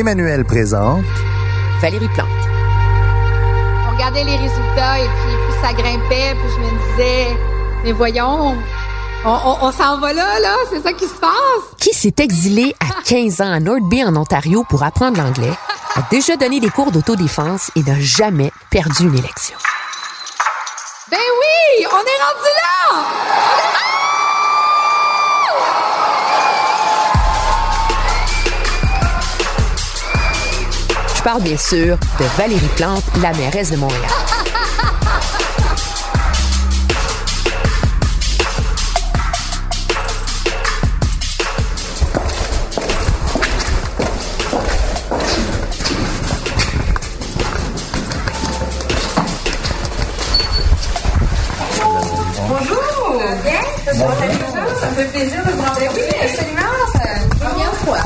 Emmanuel présente Valérie Plante. On regardait les résultats et puis plus ça grimpait, puis je me disais, mais voyons, on, on- on s'en va là, là, c'est ça qui se passe. Qui s'est exilé à 15 ans à North Bay en Ontario pour apprendre l'anglais, a déjà donné des cours d'autodéfense et n'a jamais perdu une élection? Ben oui, on est rendu là! Je parle bien sûr de Valérie Plante, la mairesse de Montréal. Bonjour! Bien? Ça me fait plaisir de vous rencontrer. Oui, absolument. C'est la première fois.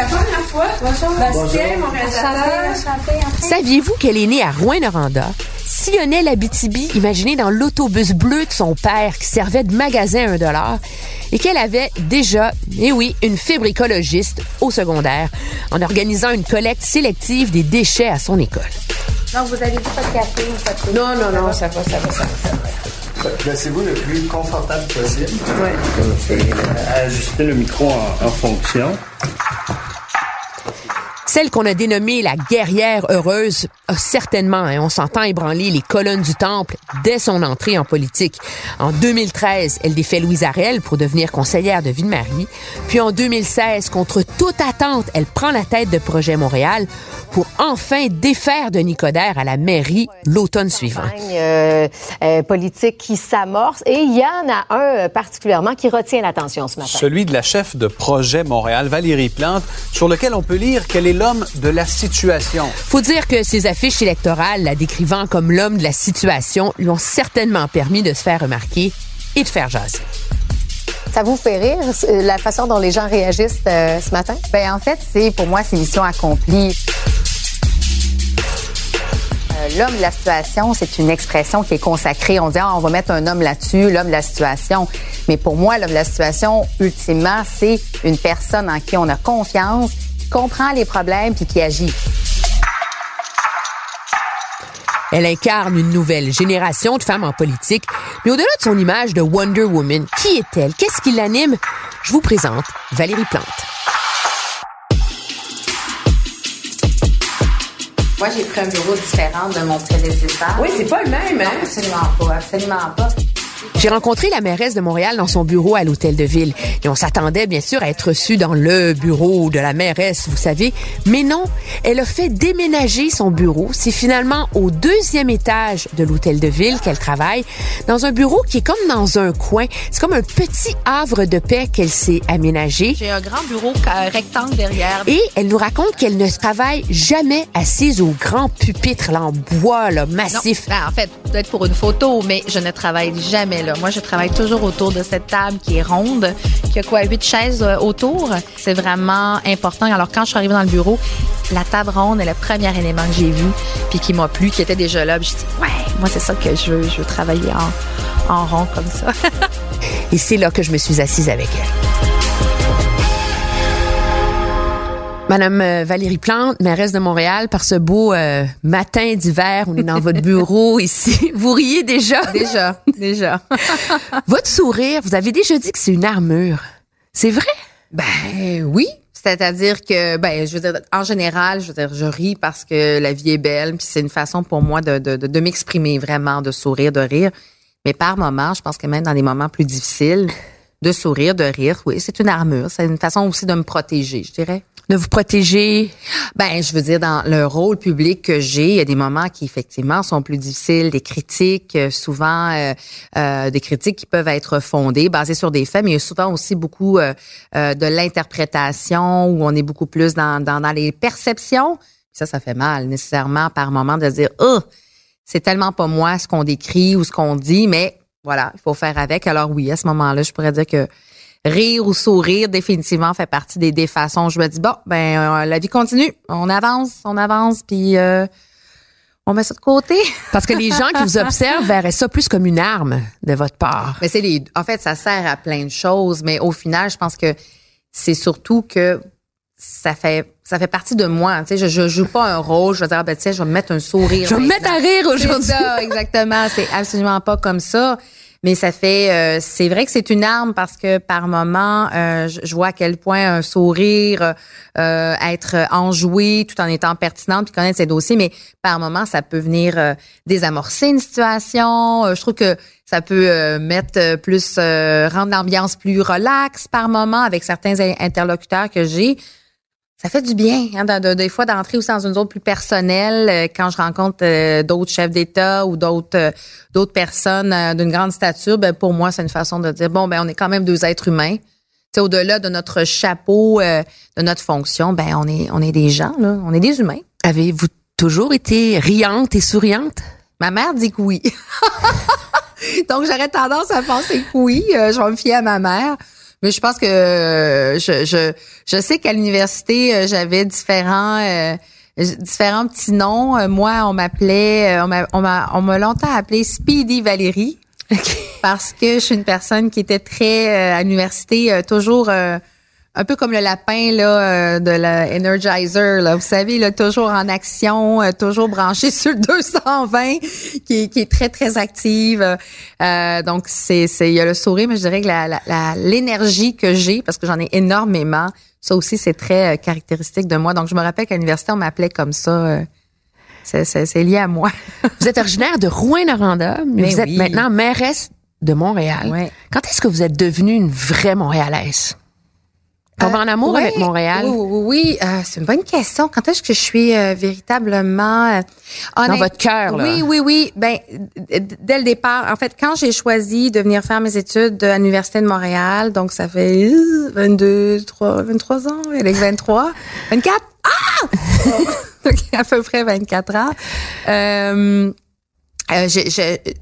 Oui, oui, c'est la première fois. Bonjour. Bastien, mon réalisateur. Saviez-vous qu'elle est née à Rouen-Noranda, sillonnait l'Abitibi, imaginez dans l'autobus bleu de son père qui servait de magasin à un dollar, et qu'elle avait déjà, eh oui, une fibre écologiste au secondaire, en organisant une collecte sélective des déchets à son école. Donc, vous avez dit pas de café ou pas de thé? Non, non, non, ça va, ça va, ça va. Placez-vous le plus confortable possible. Ouais. Ajustez le micro en, en fonction. Celle qu'on a dénommée la guerrière heureuse a certainement, et on s'entend ébranler les colonnes du temple dès son entrée en politique. En 2013, elle défait Louise Arel pour devenir conseillère de Ville-Marie. Puis en 2016, contre toute attente, elle prend la tête de Projet Montréal pour enfin défaire Denis Coderre à la mairie l'automne suivant. euh, euh, politique qui s'amorce. Et il y en a un euh, particulièrement qui retient l'attention ce matin. Celui de la chef de projet Montréal, Valérie Plante, sur lequel on peut lire qu'elle est l'homme de la situation. Faut dire que ces affiches électorales, la décrivant comme l'homme de la situation, lui ont certainement permis de se faire remarquer et de faire jaser. Ça vous fait rire, euh, la façon dont les gens réagissent euh, ce matin? Ben en fait, c'est pour moi c'est mission accomplie. Euh, L'homme de la situation, c'est une expression qui est consacrée. On dit ah, on va mettre un homme là-dessus, l'homme de la situation. Mais pour moi, l'homme de la situation, ultimement, c'est une personne en qui on a confiance, comprend les problèmes puis qui agit. Elle incarne une nouvelle génération de femmes en politique. Mais au-delà de son image de Wonder Woman, qui est-elle? Qu'est-ce qui l'anime? Je vous présente Valérie Plante. Moi, j'ai pris un bureau différent de mon prédécesseur. Oui, c'est pas le même, hein? Absolument pas, absolument pas. J'ai rencontré la mairesse de Montréal dans son bureau à l'hôtel de ville. Et on s'attendait bien sûr à être reçu dans le bureau de la mairesse, vous savez. Mais non, elle a fait déménager son bureau. C'est finalement au deuxième étage de l'hôtel de ville qu'elle travaille, dans un bureau qui est comme dans un coin. C'est comme un petit havre de paix qu'elle s'est aménagé. J'ai un grand bureau rectangle derrière. Et elle nous raconte qu'elle ne travaille jamais assise au grand pupitre là, en bois là, Non, massif. ben, en fait, peut-être pour une photo, mais je ne travaille jamais là. Moi, je travaille toujours autour de cette table qui est ronde, qui a quoi, huit chaises euh, autour. C'est vraiment important. Alors, quand je suis arrivée dans le bureau, la table ronde est le premier élément que j'ai vu, puis qui m'a plu, qui était déjà là. Puis je dis, ouais, moi, c'est ça que je veux. Je veux travailler en, en rond comme ça. Et c'est là que je me suis assise avec elle. Madame euh, Valérie Plante, mairesse de Montréal, par ce beau euh, matin d'hiver, on est dans votre bureau ici. Vous riez déjà? déjà, déjà. Votre sourire, vous avez déjà dit que c'est une armure. C'est vrai? Ben oui. C'est-à-dire que, ben, je veux dire, en général, je veux dire, je ris parce que la vie est belle, puis c'est une façon pour moi de, de, de, de m'exprimer vraiment, de sourire, de rire. Mais par moments, je pense que même dans des moments plus difficiles, de sourire, de rire. Oui, c'est une armure. C'est une façon aussi de me protéger, je dirais de vous protéger? Ben, je veux dire, dans le rôle public que j'ai, il y a des moments qui effectivement sont plus difficiles, des critiques, euh, souvent euh, euh, des critiques qui peuvent être fondées, basées sur des faits, mais il y a souvent aussi beaucoup euh, de l'interprétation où on est beaucoup plus dans, dans, dans les perceptions. Ça, ça fait mal nécessairement par moment de dire, oh, c'est tellement pas moi ce qu'on décrit ou ce qu'on dit, mais voilà, il faut faire avec. Alors oui, à ce moment-là, je pourrais dire que rire ou sourire définitivement fait partie des, des façons. Je me dis bon, ben euh, la vie continue, on avance, on avance, puis euh, on met ça de côté. Parce que les gens qui vous observent verraient ça plus comme une arme de votre part. Mais c'est les, en fait, ça sert à plein de choses, mais au final, je pense que c'est surtout que ça fait ça fait partie de moi. Tu sais, je, je joue pas un rôle. Je vais dire, ah, ben, tu sais, je vais me mettre un sourire. Je vais me mettre à rire aujourd'hui. C'est ça, exactement. C'est absolument pas comme ça. Mais ça fait, euh, c'est vrai que c'est une arme parce que par moment, euh, je, vois à quel point un sourire, euh, être enjoué tout en étant pertinente puis connaître ses dossiers, mais par moment, ça peut venir désamorcer une situation. je trouve que ça peut mettre plus, rendre l'ambiance plus relaxe par moment avec certains interlocuteurs que j'ai ça fait du bien, hein, de, des fois d'entrer aussi dans une zone plus personnelle euh, quand je rencontre euh, d'autres chefs d'État ou d'autres euh, d'autres personnes d'une grande stature. Ben pour moi, c'est une façon de dire bon, ben on est quand même deux êtres humains. au-delà de notre chapeau, de notre fonction, ben on est on est des gens là, on est des humains. Avez-vous toujours été riante et souriante? Ma mère dit que oui. Donc j'aurais tendance à penser que oui. je vais me fier à ma mère. Mais je pense que euh, je, je, je sais qu'à l'université, euh, j'avais différents euh, différents petits noms. Moi, on m'appelait, on m'a on m'a on m'a longtemps appelé Speedy Valérie. Parce que je suis une personne qui était très à l'université toujours un peu comme le lapin là de la Energizer là, vous savez là toujours en action, toujours branché sur le 220 qui, qui est très très active. Euh, donc c'est c'est il y a le sourire mais je dirais que la l'énergie que j'ai parce que j'en ai énormément, ça aussi c'est très euh, caractéristique de moi. Donc je me rappelle qu'à l'université on m'appelait comme ça euh, c'est lié à moi. vous êtes originaire de Rouen-Noranda, mais, ben vous êtes maintenant mairesse de Montréal. Quand est-ce que vous êtes devenue une vraie Montréalaise? Tomber en amour avec Montréal? Oui, oui, oui. Euh, c'est une bonne question. Quand est-ce que je suis euh, véritablement euh, dans votre cœur là Oui, oui, oui. Ben dès le départ, en fait, quand j'ai choisi de venir faire mes études à l'université de Montréal, donc ça fait 22, 3, 23 ans, avec 23, 24. Ah donc, à peu près 24 ans. Euh,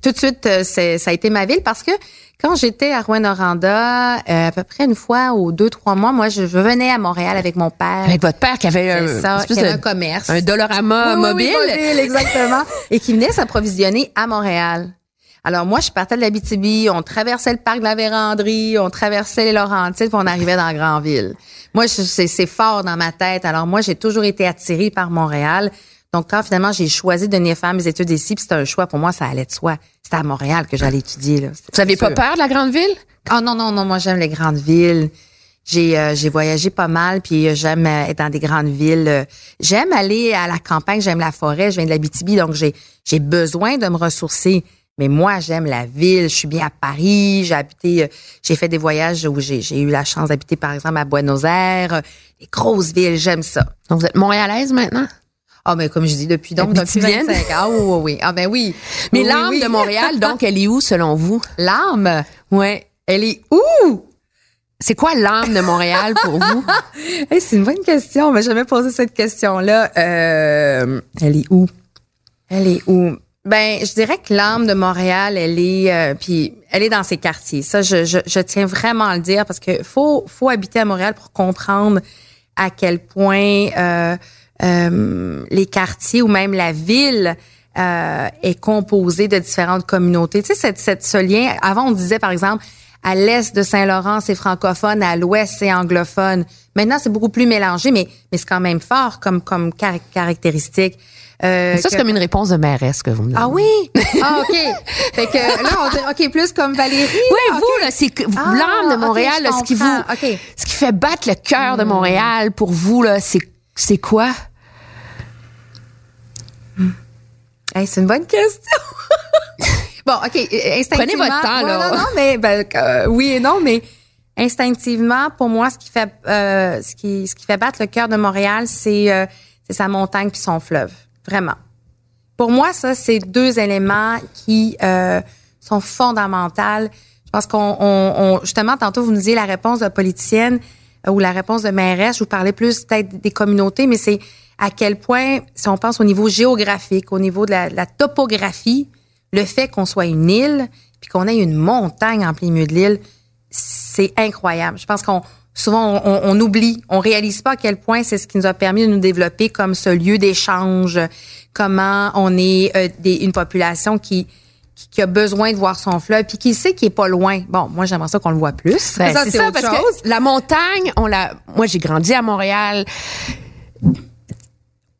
tout de suite, ça a été ma ville parce que quand j'étais à Rouen-Noranda, euh, à peu près une fois ou deux, trois mois, moi, je, venais à Montréal avec mon père. Avec votre père qui avait un, ça, qui avait un commerce. Un Dolorama mobile. mobile. exactement. et qui venait s'approvisionner à Montréal. Alors moi, je partais de la BTB, on traversait le parc de la Vérandrie, on traversait les Laurentides, puis on arrivait dans la Grande-Ville. Moi, c'est fort dans ma tête. Alors moi, j'ai toujours été attirée par Montréal. Donc, quand finalement j'ai choisi de venir faire mes études ici, puis c'était un choix pour moi, ça allait de soi. C'était à Montréal que j'allais étudier. Là. Vous n'avez pas peur de la grande ville? Ah non, non, non, moi j'aime les grandes villes. J'ai euh, j'ai voyagé pas mal, puis euh, j'aime euh, être dans des grandes villes. J'aime aller à la campagne, j'aime la forêt, je viens de la BTB, donc j'ai j'ai besoin de me ressourcer. Mais moi, j'aime la ville. Je suis bien à Paris. J'ai habité, j'ai fait des voyages où j'ai, j'ai eu la chance d'habiter, par exemple, à Buenos Aires. Les grosses villes, j'aime ça. Donc, vous êtes montréalaise maintenant? Ah, mais comme je dis, depuis donc, depuis 25 Ah, oui, oui, Ah, ben oui. Mais l'âme de Montréal, donc, elle est où, selon vous? L'âme? Ouais. Elle est où? C'est quoi l'âme de Montréal pour vous? c'est une bonne question. On m'a jamais posé cette question-là. Euh, elle est où? Elle est où? Ben, je dirais que l'âme de Montréal, elle est, euh, puis elle est dans ses quartiers. Ça, je, je, je, tiens vraiment à le dire parce que faut, faut habiter à Montréal pour comprendre à quel point euh, euh, les quartiers ou même la ville euh, est composée de différentes communautés. Tu sais, cette, cette, ce lien, avant on disait par exemple, à l'est de Saint-Laurent, c'est francophone, à l'ouest, c'est anglophone. Maintenant, c'est beaucoup plus mélangé, mais, mais c'est quand même fort comme, comme caractéristique. Euh, ça, c'est comme une réponse de mairesse que vous me donnez. Ah oui? Ah, OK. fait que là, on dit, OK, plus comme Valérie. Oui, vous, là, c'est ah, l'âme de Montréal, ce qui vous, ce qui fait battre le cœur de hmm. Montréal pour vous, là, c'est, c'est quoi? C'est une bonne question. bon, OK, Prenez votre temps, là. non, non, mais ben, euh, oui et non, mais Instinctivement, pour moi, ce qui fait euh, ce qui ce qui fait battre le cœur de Montréal, c'est euh, c'est sa montagne puis son fleuve, vraiment. Pour moi, ça, c'est deux éléments qui sont fondamentaux. Je pense qu'on on, on- justement tantôt vous nous disiez la réponse de politicienne ou la réponse de mairesse. Je vous parlais plus peut-être des communautés, mais c'est à quel point, si on pense au niveau géographique, au niveau de la, de la topographie, le fait qu'on soit une île puis qu'on ait une montagne en plein milieu de l'île, c'est incroyable. Je pense qu'on souvent on, on oublie, on réalise pas à quel point c'est ce qui nous a permis de nous développer comme ce lieu d'échange, comment on est euh, des, une population qui, qui qui a besoin de voir son fleuve puis qui sait qu'il est pas loin. Bon, moi j'aimerais ça qu'on le voit plus. Ben, c'est c'est ça, autre parce chose. que la montagne, on l'a. Moi, j'ai grandi à Montréal.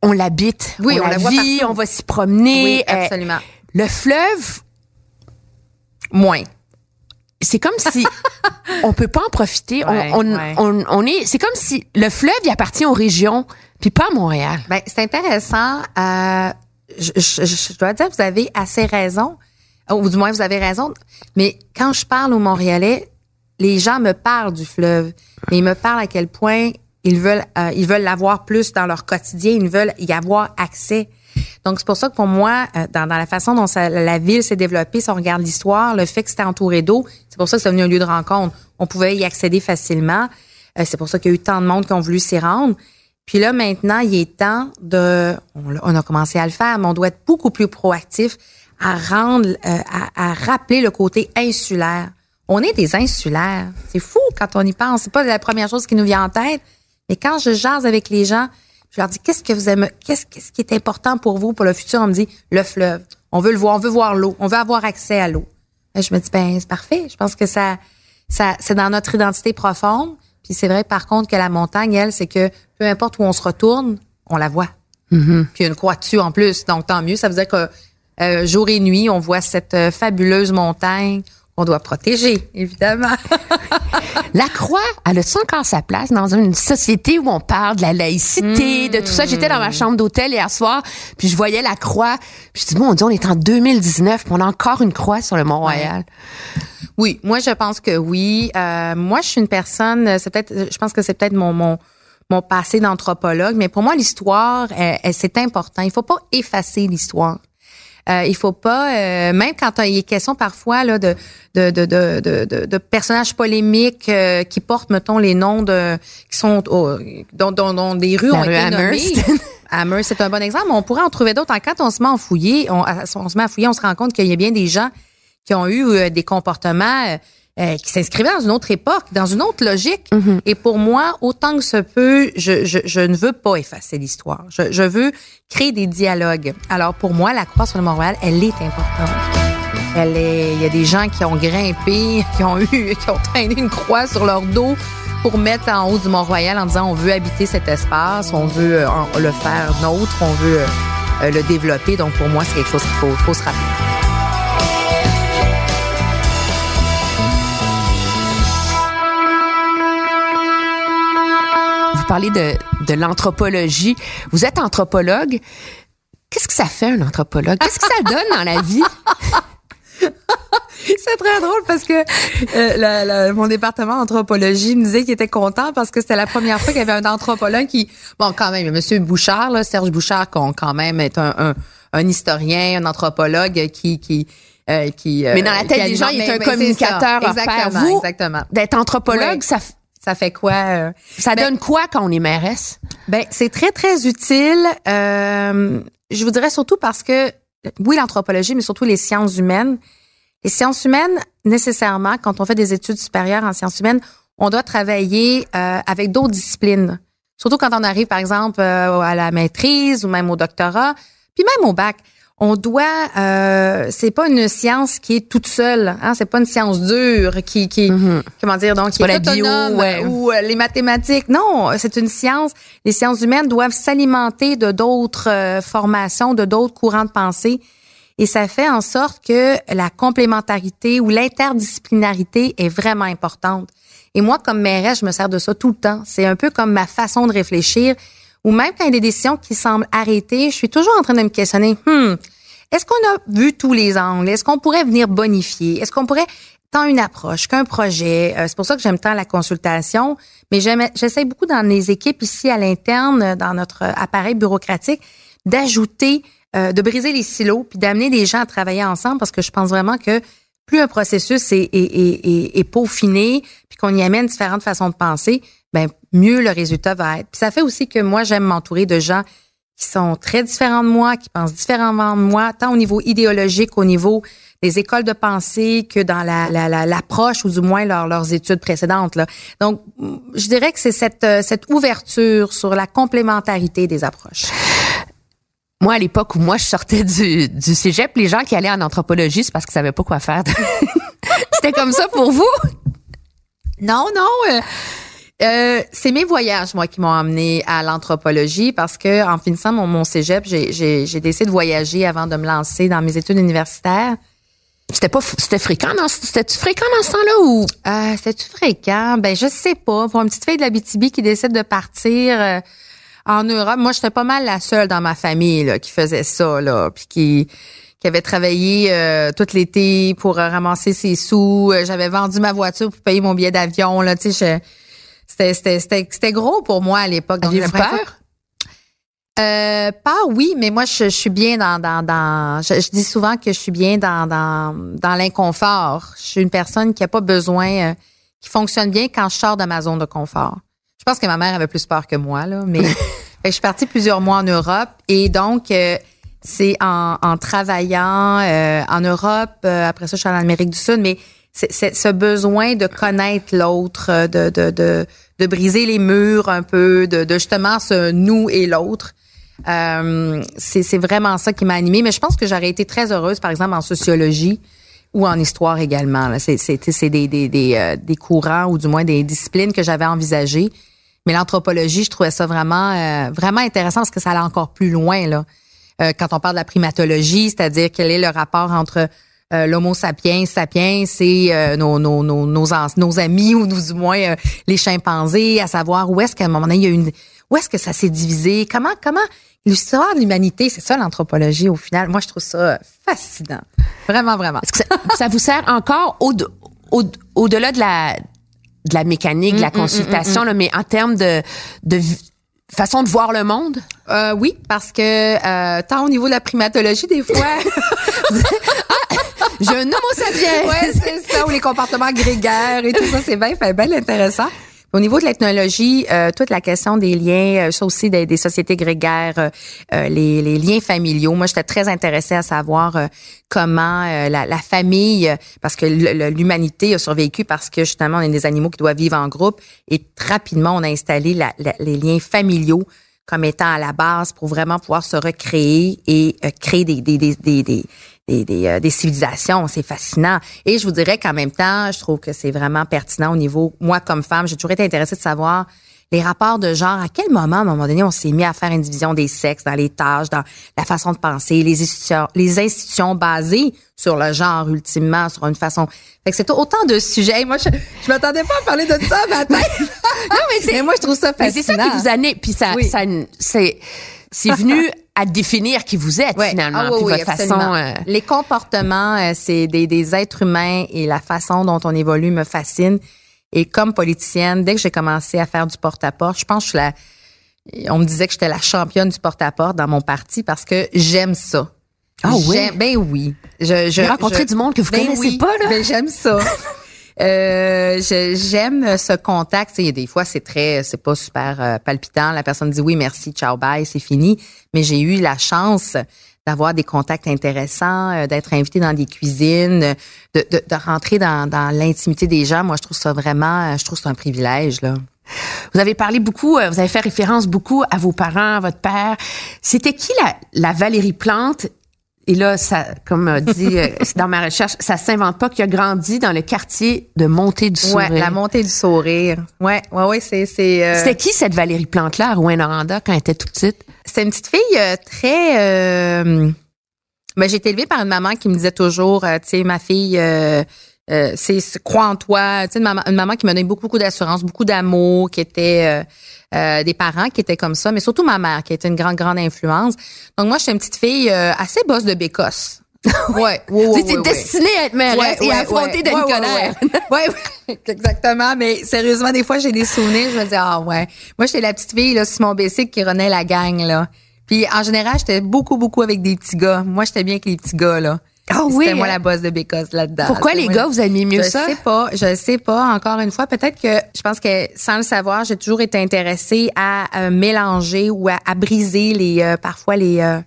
On l'habite. Oui, on la la voit vit, on va s'y promener. Oui, Euh, absolument. le fleuve, Moins. c'est comme si on peut pas en profiter. On- on, ouais. on- on est. C'est comme si le fleuve, il appartient aux régions, puis pas à Montréal. Ben, c'est intéressant. Euh, je, je- je dois dire, vous avez assez raison, ou du moins vous avez raison. Mais quand je parle aux Montréalais, les gens me parlent du fleuve, mais ils me parlent à quel point ils veulent, euh, ils veulent l'avoir plus dans leur quotidien, ils veulent y avoir accès. Donc c'est pour ça que pour moi, euh, dans, dans la façon dont ça- la ville s'est développée, si on regarde l'histoire, le fait que c'était entouré d'eau, c'est pour ça que c'est devenu un lieu de rencontre. On pouvait y accéder facilement. Euh, c'est pour ça qu'il y a eu tant de monde qui ont voulu s'y rendre. Puis là, maintenant, il est temps de... On, on a commencé à le faire, mais on doit être beaucoup plus proactif à rendre, euh, à, à rappeler le côté insulaire. On est des insulaires. C'est fou quand on y pense. C'est pas la première chose qui nous vient en tête. Mais quand je jase avec les gens, je leur dis qu'est-ce que vous aimez, qu'est-ce, qu'est-ce qui est important pour vous pour le futur? On me dit le fleuve. On veut le voir, on veut voir l'eau, on veut avoir accès à l'eau. Et je me dis ben c'est parfait. Je pense que ça, ça, c'est dans notre identité profonde. Puis c'est vrai par contre que la montagne, elle, c'est que peu importe où on se retourne, on la voit. Puis il y a une croix dessus en plus. Donc tant mieux. Ça veut dire que euh, jour et nuit, on voit cette euh, fabuleuse montagne qu'on doit protéger, évidemment. La croix, elle a encore sa place dans une société où on parle de la laïcité, de tout ça. J'étais dans ma chambre d'hôtel hier soir, puis je voyais la croix. Puis je dis, bon, on dit, on est en 2019, puis on a encore une croix sur le Mont-Royal. Oui, moi je pense que oui. Euh, moi, je suis une personne. C'est peut-être. Je pense que c'est peut-être mon mon mon passé d'anthropologue, mais pour moi, l'histoire, c'est important. Il faut pas effacer l'histoire. Euh, il faut pas, euh, même quand il est question parfois là de de de de de, personnages polémiques euh, qui portent, mettons, les noms de qui sont au- dont, dont, dont des rues La ont rue été nommées. Amherst. C'est un bon exemple. mais On pourrait en trouver d'autres. Quand on se met à fouiller, on, on se met à fouiller, on se rend compte qu'il y a bien des gens qui ont eu euh, des comportements euh, qui s'inscrivaient dans une autre époque, dans une autre logique. Et pour moi, autant que se peut, je, je, je ne veux pas effacer l'histoire. Je, je veux créer des dialogues. Alors pour moi, la croix sur le Mont-Royal, elle est importante. Elle est, il y a des gens qui ont grimpé, qui ont eu, qui ont traîné une croix sur leur dos pour mettre en haut du Mont-Royal en disant on veut habiter cet espace, on veut euh, le faire nôtre, on veut euh, le développer. Donc pour moi, c'est quelque chose qu'il faut, faut se rappeler. Vous parlez de, de l'anthropologie. Vous êtes anthropologue. Qu'est-ce que ça fait, un anthropologue? Qu'est-ce que ça donne dans la vie? C'est très drôle parce que euh, la- la- mon département d'anthropologie me disait qu'il était content parce que c'était la première fois qu'il y avait un anthropologue qui, bon, quand même, Monsieur Bouchard, là, Serge Bouchard, qu'on quand même est un, un, un historien, un anthropologue qui qui euh, qui. euh, Mais dans la tête des gens, il est un communicateur. Exactement, Vous, exactement. D'être anthropologue, Oui. ça, Ça fait quoi euh, ça Ben- donne quoi quand on est mairesse? Ben, c'est très, très utile. Euh, je vous dirais surtout parce que, oui, l'anthropologie, mais surtout les sciences humaines. Les sciences humaines, nécessairement, quand on fait des études supérieures en sciences humaines, on doit travailler euh, avec d'autres disciplines. Surtout quand on arrive, par exemple, euh, à la maîtrise ou même au doctorat, puis même au bac. On doit, euh, c'est pas une science qui est toute seule, hein, c'est pas une science dure qui, qui, comment dire, donc qui pas est la bio, autonome ouais. ou euh, les mathématiques. Non, c'est une science. Les sciences humaines doivent s'alimenter de d'autres euh, formations, de d'autres courants de pensée. Et ça fait en sorte que la complémentarité ou l'interdisciplinarité est vraiment importante. Et moi, comme mairesse, je me sers de ça tout le temps. C'est un peu comme ma façon de réfléchir. Ou même quand il y a des décisions qui semblent arrêtées, je suis toujours en train de me questionner. Hmm, est-ce qu'on a vu tous les angles? Est-ce qu'on pourrait venir bonifier? Est-ce qu'on pourrait tant une approche qu'un projet? c'est pour ça que j'aime tant la consultation, mais j'essaie beaucoup dans les équipes ici à l'interne, dans notre appareil bureaucratique, d'ajouter, de briser les silos, puis d'amener des gens à travailler ensemble, parce que je pense vraiment que plus un processus est, est, est, peaufiné, puis qu'on y amène différentes façons de penser, ben mieux le résultat va être. Puis ça fait aussi que moi, j'aime m'entourer de gens qui sont très différents de moi, qui pensent différemment de moi, tant au niveau idéologique, au niveau des écoles de pensée que dans la, l'approche ou du moins leurs études précédentes. Là. Donc, je dirais que c'est cette, euh, cette ouverture sur la complémentarité des approches. Moi, à l'époque où moi je sortais du, du cégep, les gens qui allaient en anthropologie, c'est parce qu'ils savaient pas quoi faire. C'était comme ça pour vous? Non, non. Euh, euh, c'est mes voyages, moi, qui m'ont amené à l'anthropologie parce que en finissant mon, mon cégep, j'ai décidé de voyager avant de me lancer dans mes études universitaires. C'était pas c'était fréquent dans c'était fréquent dans ce temps-là ou? Euh, c'était fréquent? Ben je sais pas. Pour une petite fille de la BTB qui décide de partir euh, en Europe moi j'étais pas mal la seule dans ma famille là, qui faisait ça là puis qui qui avait travaillé euh, tout l'été pour ramasser ses sous. J'avais vendu ma voiture pour payer mon billet d'avion là tu sais c'était gros pour moi à l'époque. Avez-vous peur? Euh, pas oui, mais moi je, suis bien dans dans, dans je, dis souvent que je suis bien dans dans, dans l'inconfort. Je suis une personne qui a pas besoin euh, qui fonctionne bien quand je sors de ma zone de confort. Je pense que ma mère avait plus peur que moi là, mais je suis partie plusieurs mois en Europe et donc euh, c'est en, en travaillant en Europe, après ça je suis en Amérique du Sud, mais c'est ce besoin de connaître l'autre, de, de, de, de, briser les murs un peu, de, de justement ce nous et l'autre. Euh, c'est vraiment ça qui m'a animée. Mais je pense que j'aurais été très heureuse, par exemple, en sociologie ou en histoire également. C'est des, des, des, euh, des, courants ou du moins des disciplines que j'avais envisagées. Mais l'anthropologie, je trouvais ça vraiment, euh, vraiment intéressant parce que ça allait encore plus loin. là. Euh, quand on parle de la primatologie, c'est-à-dire quel est le rapport entre euh, l'Homo sapiens sapiens, c'est euh, nos, nos, nos, nos, nos, amis ou nous, du moins euh, les chimpanzés, à savoir où est-ce qu'à un moment donné, il y a une... Où est-ce que ça s'est divisé? Comment, comment l'histoire de l'humanité, c'est ça l'anthropologie au final? Moi, je trouve ça fascinant. Vraiment, vraiment. Est-ce que ça, vous sert encore au, au, au-delà de la, de la mécanique, de la mm, mm, mm, consultation, là, mais en termes de, de façon de voir le monde? Euh, oui, parce que euh, tant au niveau de la primatologie, des fois, J'ai un homo sapiens. ouais, c'est ça, ou les comportements grégaires et tout ça, c'est bien, bien intéressant. Au niveau de l'ethnologie, euh, toute la question des liens, euh, ça aussi des, sociétés grégaires, euh, les, les, liens familiaux. Moi, j'étais très intéressée à savoir comment la, la, famille, parce que l'humanité a survécu parce que justement, on est des animaux qui doivent vivre en groupe et rapidement, on a installé la, les liens familiaux comme étant à la base pour vraiment pouvoir se recréer et créer des, des, des, des, des, euh, des, civilisations. C'est fascinant. Et je vous dirais qu'en même temps, je trouve que c'est vraiment pertinent au niveau, moi comme femme, j'ai toujours été intéressée de savoir les rapports de genre, à quel moment, à un moment donné, on s'est mis à faire une division des sexes dans les tâches, dans la façon de penser, les institutions, les institutions basées sur le genre, ultimement, sur une façon. Fait que c'est autant de sujets. Moi, je, je m'attendais pas à parler de ça matin. non, mais, c'est, moi, je trouve ça fascinant. C'est ça qui vous a puis ça, ça c'est, c'est venu à définir qui vous êtes finalement, ah, votre façon. Euh, Les comportements, euh, c'est des, des êtres humains et la façon dont on évolue me fascine. Et comme politicienne, dès que j'ai commencé à faire du porte-à-porte, je pense que je la, on me disait que j'étais la championne du porte-à-porte dans mon parti parce que j'aime ça. Ah oui? Ben oui. Je, je, rencontrer du monde que vous ben connaissez pas, là. Ben j'aime ça. Euh, j'aime ce contact. Il y des fois, c'est très, c'est pas super euh, palpitant. La personne dit oui, merci, ciao, bye, c'est fini. Mais j'ai eu la chance d'avoir des contacts intéressants, euh, d'être invité dans des cuisines, de, de, de rentrer dans, dans l'intimité des gens. Moi, je trouve ça vraiment, je trouve c'est un privilège là. Vous avez parlé beaucoup, vous avez fait référence beaucoup à vos parents, à votre père. C'était qui la, la Valérie Plante et là, ça, comme dit euh, dans ma recherche, ça s'invente pas qu'il a grandi dans le quartier de Montée du Sourire. Ouais, la Montée du Sourire. Ouais, ouais, ouais, c'est c'est. Euh, C'était qui cette Valérie Plante là, Rouen Noranda, quand elle était toute petite? C'est une petite fille euh, très. Euh... Ben, j'ai été élevée par une maman qui me disait toujours, tu sais, ma fille. C'est crois en toi, tu sais une maman, une maman qui me donnait beaucoup beaucoup d'assurance, beaucoup d'amour, qui était euh, des parents qui étaient comme ça, mais surtout ma mère qui était une grande, grande influence. Donc moi, j'étais une petite fille euh, assez bosse de bécosse. ouais, ouais, ouais, ouais, destinée à être Ouais, et à affronter ouais, Denis ouais, exactement. Mais sérieusement, des fois, j'ai des souvenirs. Je me dis, ah ouais. Moi, j'étais la petite fille là, sur mon bicycle qui renait la gang. là. Puis en général, j'étais beaucoup, beaucoup avec des petits gars. Moi, j'étais bien avec les petits gars. là. Ah oui, C'était moi hein? la bosse de Bécosse là-dedans. Pourquoi les gars, la- vous aimiez mieux je ça? sais pas, je sais pas. Encore une fois, peut-être que je pense que sans le savoir, j'ai toujours été intéressée à euh, mélanger ou à, à briser les euh, parfois les euh,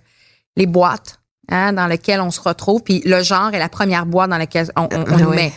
les boîtes hein, dans lesquelles on se retrouve. Puis le genre est la première boîte dans laquelle on, on- on Ah nous met.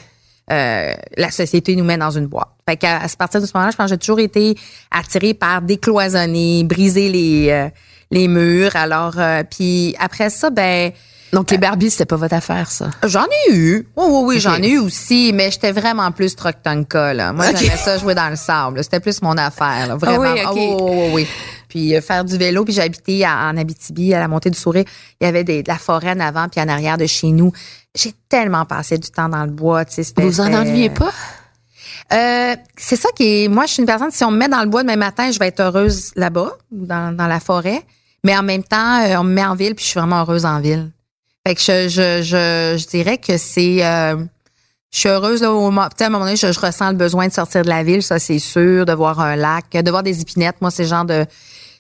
Euh, la société nous met dans une boîte. Fait qu'à à partir de ce moment-là, je pense que j'ai toujours été attirée par décloisonner, briser les euh, les murs. Alors, euh, puis après ça, ben Donc, les Barbies, c'était pas votre affaire, ça. J'en ai eu. Oui, oui, oui, j'en ai eu aussi, mais j'étais vraiment plus truck. Moi, j'aimais ça jouer dans le sable. C'était plus mon affaire, là. Vraiment. Ah oui, ok. Ah oui, oui, oui, oui. Puis euh, faire du vélo, puis j'habitais en Abitibi, à la montée du Sourire. Il y avait des, de la forêt en avant, puis en arrière de chez nous. J'ai tellement passé du temps dans le bois, tu sais. Vous en ennuyez pas? euh, c'est ça qui est. Moi, je suis une personne. Si on me met dans le bois demain matin, je vais être heureuse là-bas, dans, dans la forêt. Mais en même temps, euh, on me met en ville, puis je suis vraiment heureuse en ville. Fait que je, je, je, je dirais que c'est. euh, je suis heureuse là, au moment. À un moment donné, je, je ressens le besoin de sortir de la ville, ça c'est sûr, de voir un lac, de voir des épinettes. Moi, c'est genre de.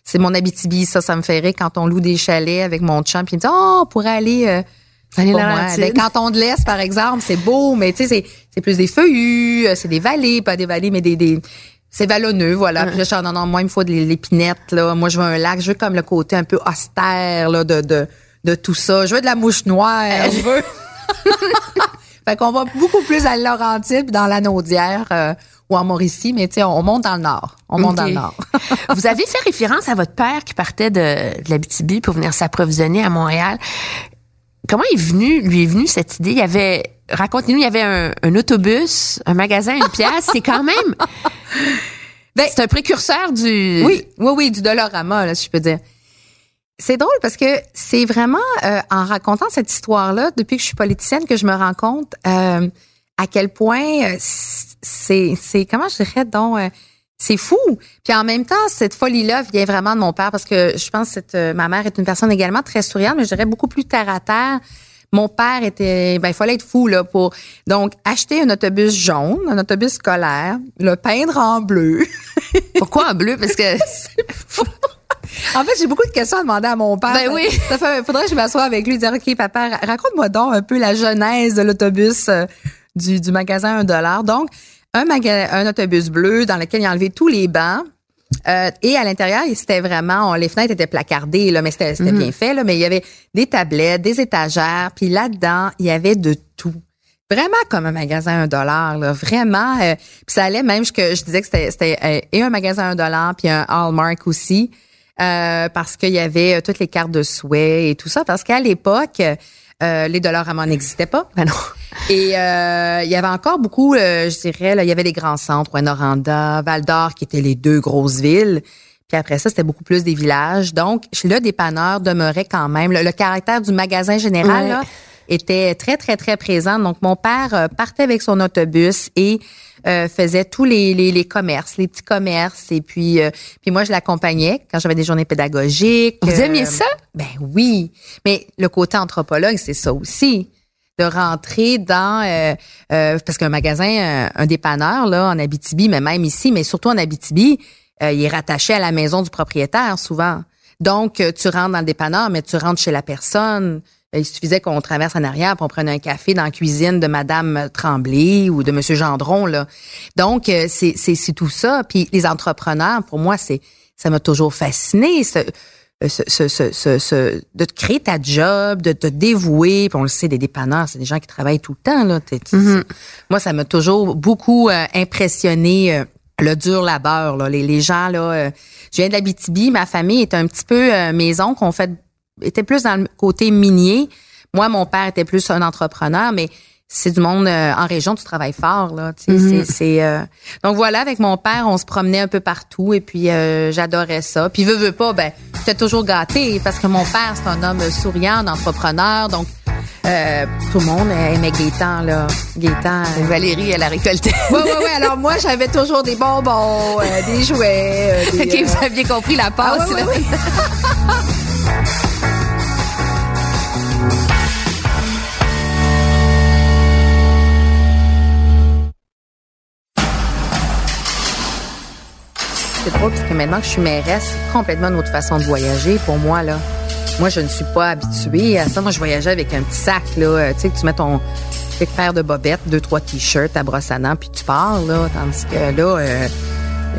C'est mon Abitibi, ça, ça me fait rire quand on loue des chalets avec mon chum, puis il me dit Oh, on pourrait aller. euh, moi. Laurentide. Le canton de l'Est, par exemple, c'est beau, mais tu sais, c'est, c'est plus des feuillus, euh, c'est des vallées, pas des vallées, mais des, des c'est vallonneux, voilà. Puis là, je suis, non, non, moi, il me faut de l'épinette, là. Moi, je veux un lac, je veux comme le côté un peu austère, là, de, de, de tout ça. Je veux de la mouche noire, je veux. fait qu'on va beaucoup plus à Laurentide puis dans la Naudière euh, ou en Mauricie, mais tu sais, on, on monte dans le nord. On monte dans le nord. Vous avez fait référence à votre père qui partait de, de l'Abitibi pour venir s'approvisionner à Montréal. Comment est venu, lui est venue cette idée? Il y avait, racontez-nous, il y avait un, un autobus, un magasin, une pièce. C'est quand même, Ben, c'est un précurseur du. Oui, oui, oui, du Dolorama, là, si je peux dire. C'est drôle parce que c'est vraiment euh, en racontant cette histoire-là, depuis que je suis politicienne, que je me rends compte euh, à quel point euh, c'est, c'est comment je dirais donc, euh, c'est fou. Puis en même temps, cette folie-là vient vraiment de mon père parce que je pense que cette, euh, ma mère est une personne également très souriante, mais je dirais beaucoup plus terre à terre. Mon père était, ben il fallait être fou là pour donc acheter un autobus jaune, un autobus scolaire, le peindre en bleu. Pourquoi en bleu? Parce que En fait, j'ai beaucoup de questions à demander à mon père. Ben oui. Ça fait, faudrait que je m'assoie avec lui et dire, OK, papa, ra- raconte-moi donc un peu la genèse de l'autobus euh, du, du magasin 1 dollar. Donc, un, maga- un autobus bleu dans lequel il a enlevé tous les bancs. Euh, et à l'intérieur, c'était vraiment, on- les fenêtres étaient placardées, là, mais c'était c'était bien fait, là, mais il y avait des tablettes, des étagères, puis là-dedans, il y avait de tout. Vraiment comme un magasin un dollar, là, vraiment. euh, puis ça allait même que je disais que c'était euh, et un magasin un dollar puis un Hallmark aussi, euh, parce qu'il y avait euh, toutes les cartes de souhait et tout ça, parce qu'à l'époque, euh, les dollars vraiment n'existaient pas. Ben non. Et euh, il y avait encore beaucoup, euh, je dirais, là, il y avait les grands centres, Noranda, Val d'Or, qui étaient les deux grosses villes. Puis après ça, c'était beaucoup plus des villages. Donc, le dépanneur demeurait quand même. Le, le caractère du magasin général Ouais. là, était très, très, très présent. Donc, mon père euh, partait avec son autobus et euh, faisait tous les, les, les commerces, les petits commerces. Et puis, euh, puis moi, je l'accompagnais quand j'avais des journées pédagogiques. Vous Euh, aimiez ça? ben oui, mais le côté anthropologue, c'est ça aussi. De rentrer dans euh, euh, parce qu'un magasin, euh, un dépanneur là en Abitibi, mais même ici, mais surtout en Abitibi, euh, il est rattaché à la maison du propriétaire souvent. Donc euh, tu rentres dans le dépanneur, mais tu rentres chez la personne. Euh, Il suffisait qu'on traverse en arrière, pour on prenne un café dans la cuisine de Madame Tremblay ou de Monsieur Gendron là. Donc euh, c'est c'est c'est tout ça. Puis les entrepreneurs, pour moi, c'est ça m'a toujours fasciné. ce- euh, ce, ce, ce, de te créer ta job, de te dévouer. Puis on le sait, des dépanneurs, c'est des gens qui travaillent tout le temps. Là. T'es- Moi, ça m'a toujours beaucoup euh, impressionné. euh, le dur labeur, là. Les, les gens, là, euh, je viens de l'Abitibi, ma famille est un petit peu maison qu'on fait, était plus dans le côté minier. Moi, mon père était plus un entrepreneur, mais c'est du monde euh, en région, tu travailles fort, là. c'est- c'est, euh, Donc voilà, avec mon père, on se promenait un peu partout et puis euh, j'adorais ça. Puis veux, veux pas, ben, j'étais toujours gâtée parce que mon père, c'est un homme souriant, un entrepreneur, donc euh, tout le monde aimait Gaétan, là. Gaétan. euh, Valérie, elle a récolté. oui, oui, oui. Alors moi, j'avais toujours des bonbons, euh, des jouets. des, OK, vous aviez compris la ah, passe. là. c'est drôle parce que maintenant que je suis mairesse, c'est complètement une autre façon de voyager pour moi là. Moi, je ne suis pas habituée à ça. Moi, je voyageais avec un petit sac là, euh, tu sais, tu mets ton paire de bobettes, deux trois t-shirts, à brosse à dents, puis tu pars là, tandis que là. Euh,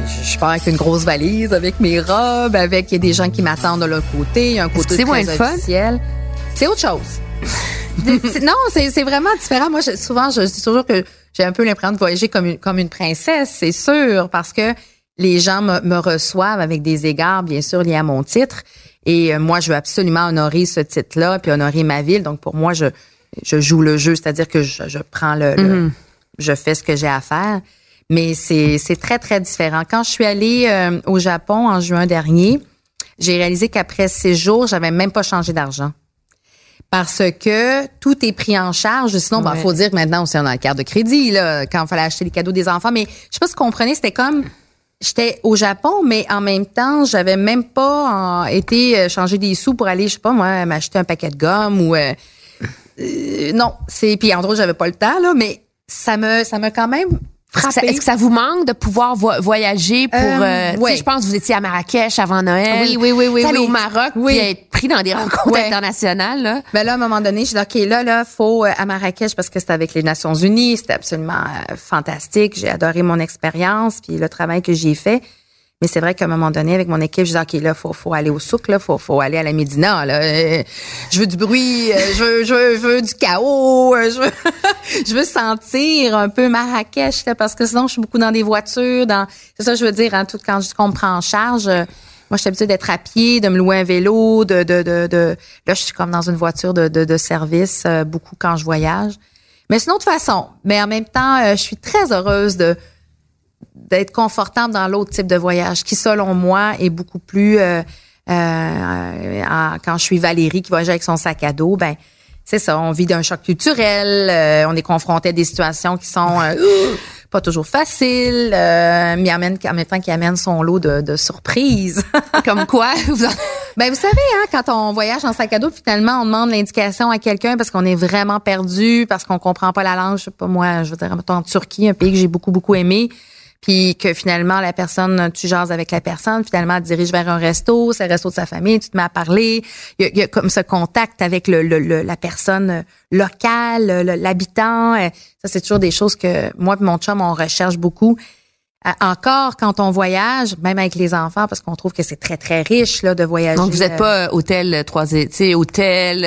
je pars avec une grosse valise, avec mes robes, avec, il y a des gens qui m'attendent de l'autre côté, un côté très officiel. C'est autre chose. non, c'est vraiment différent. Moi, souvent, je dis toujours que j'ai un peu l'impression de voyager comme une, comme une princesse, c'est sûr, parce que les gens me, me, reçoivent avec des égards, bien sûr, liés à mon titre. Et euh, moi, je veux absolument honorer ce titre-là, puis honorer ma ville. Donc, pour moi, je, je joue le jeu, c'est-à-dire que je, je prends le, mm-hmm. je fais ce que j'ai à faire. Mais c'est très, très différent. Quand je suis allée euh, au Japon en juin dernier, j'ai réalisé qu'après six jours, j'avais même pas changé d'argent parce que tout est pris en charge. Sinon, il ben, faut dire que maintenant, on a la carte de crédit là, quand il fallait acheter les cadeaux des enfants. Mais je sais pas si vous comprenez, c'était comme j'étais au Japon, mais en même temps, j'avais même pas été euh, changer des sous pour aller, je sais pas moi, m'acheter un paquet de gomme ou euh, euh, non. C'est puis en gros, j'avais pas le temps là, mais ça me ça m'a quand même est-ce que ça vous manque de pouvoir voyager pour euh, euh je pense que vous étiez à Marrakech avant Noël. Oui oui oui oui, oui. au Maroc oui. puis être pris dans des rencontres internationales là. Ben là à un moment donné, je dis OK là là, faut euh, à Marrakech parce que c'était avec les Nations Unies, c'était absolument euh, fantastique, j'ai adoré mon expérience puis le travail que j'ai fait. Mais c'est vrai qu'à un moment donné, avec mon équipe, je disais, OK, là, faut, faut aller au souk, là, faut, faut aller à la Médina, là. Euh, je veux du bruit, euh, je veux, je veux, je veux du chaos, euh, je veux, je veux sentir un peu Marrakech, là, parce que sinon, je suis beaucoup dans des voitures, dans, c'est ça, je veux dire, hein, tout quand je qu'on me prend en charge. moi, suis habituée d'être à pied, de me louer un vélo, de, de, de, de là, je suis comme dans une voiture de, de, de service, beaucoup quand je voyage. Mais c'est une autre façon. Mais en même temps, je suis très heureuse de, d'être confortable dans l'autre type de voyage, qui selon moi est beaucoup plus euh, euh, quand je suis Valérie qui voyage avec son sac à dos, ben c'est ça, on vit d'un choc culturel, euh, on est confronté à des situations qui sont pas toujours faciles, mais en même temps qui amènent son lot de, de surprises. Comme quoi? Ben vous savez, hein, quand on voyage en sac à dos, finalement, on demande l'indication à quelqu'un parce qu'on est vraiment perdu, parce qu'on comprend pas la langue. Je sais pas moi, je veux dire, en Turquie, un pays que j'ai beaucoup beaucoup aimé puis que finalement la personne, tu jases avec la personne, finalement elle te dirige vers un resto, c'est le resto de sa famille, tu te mets à parler, il y a, comme ce contact avec le, la personne locale, l'habitant. Euh, ça c'est toujours des choses que moi et mon chum on recherche beaucoup. Euh, encore quand on voyage, même avec les enfants, parce qu'on trouve que c'est très très riche là de voyager. Donc vous n'êtes pas hôtel trois, tu sais hôtel,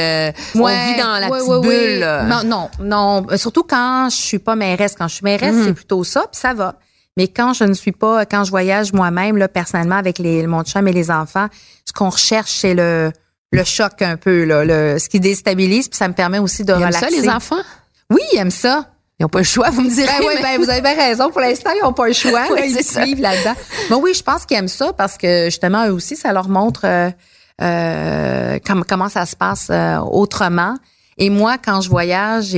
on vit dans la petite bulle. Non non non, surtout quand je suis pas mairesse. Quand je suis mairesse, mhm. c'est plutôt ça, puis ça va. Mais quand je ne suis pas, quand je voyage moi-même, là, personnellement, avec les, mon chum et les enfants, ce qu'on recherche, c'est le, le choc un peu, là, le, ce qui déstabilise, puis ça me permet aussi de ils relaxer. Aiment ça, les enfants? Oui, ils aiment ça. Ils n'ont pas le choix, vous me direz. Ben oui, ben, vous avez bien raison. Pour l'instant, ils n'ont pas le choix. oui, ils suivent là-dedans. Mais oui, je pense qu'ils aiment ça parce que justement, eux aussi, ça leur montre euh, euh, comment ça se passe euh, autrement. Et moi, quand je voyage,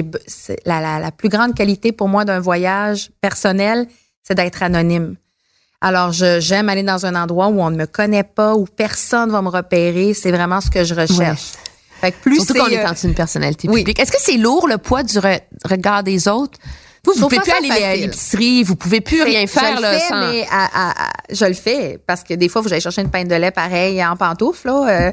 la, la, la plus grande qualité pour moi d'un voyage personnel, c'est d'être anonyme. Alors, j'aime aller dans un endroit où on ne me connaît pas, où personne va me repérer. C'est vraiment ce que je recherche. Fait que plus Surtout qu'on est dans une personnalité publique. Est-ce que c'est lourd le poids du regard des autres? Vous, vous pouvez plus aller à l'épicerie, vous pouvez plus rien faire je le fais, mais je le fais parce que des fois, vous allez chercher une pinte de lait pareil en pantoufle là. Euh,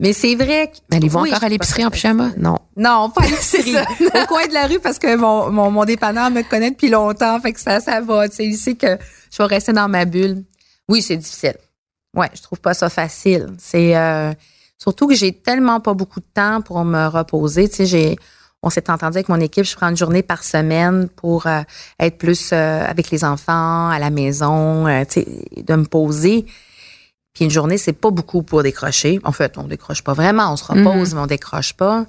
mais c'est vrai que. Mais ils vont encore à l'épicerie en pyjama? Non. Non, pas à l'épicerie. Au coin de la rue parce que mon, mon, mon dépanneur me connaît depuis longtemps. Fait que ça, ça va. Tu sais, il sait que je vais rester dans ma bulle. Oui, c'est difficile. Ouais, je trouve pas ça facile. C'est, euh, surtout que j'ai tellement pas beaucoup de temps pour me reposer. Tu sais, j'ai, on s'est entendu avec mon équipe, je prends une journée par semaine pour euh, être plus euh, avec les enfants, à la maison, tu sais, de me poser. Puis une journée, c'est pas beaucoup pour décrocher. En fait, on décroche pas vraiment, on se repose, mhm. mais on décroche pas.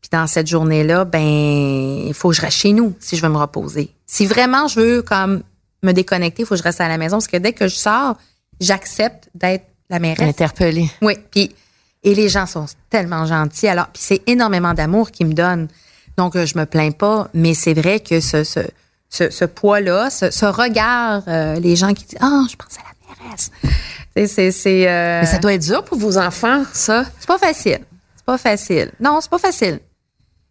Puis dans cette journée-là, ben, il faut que je reste chez nous si je veux me reposer. Si vraiment je veux comme me déconnecter, il faut que je reste à la maison parce que dès que je sors, j'accepte d'être la mairesse. Interpellée. Oui. Puis et les gens sont tellement gentils. Alors, puis c'est énormément d'amour qu'ils me donnent. Donc je me plains pas, mais c'est vrai que ce ce, ce, poids-là, ce, regard, euh, les gens qui disent ah, je pense à la mairesse. C'est, c'est, euh, Mais ça doit être dur pour vos enfants, ça. C'est pas facile. C'est pas facile. Non, c'est pas facile.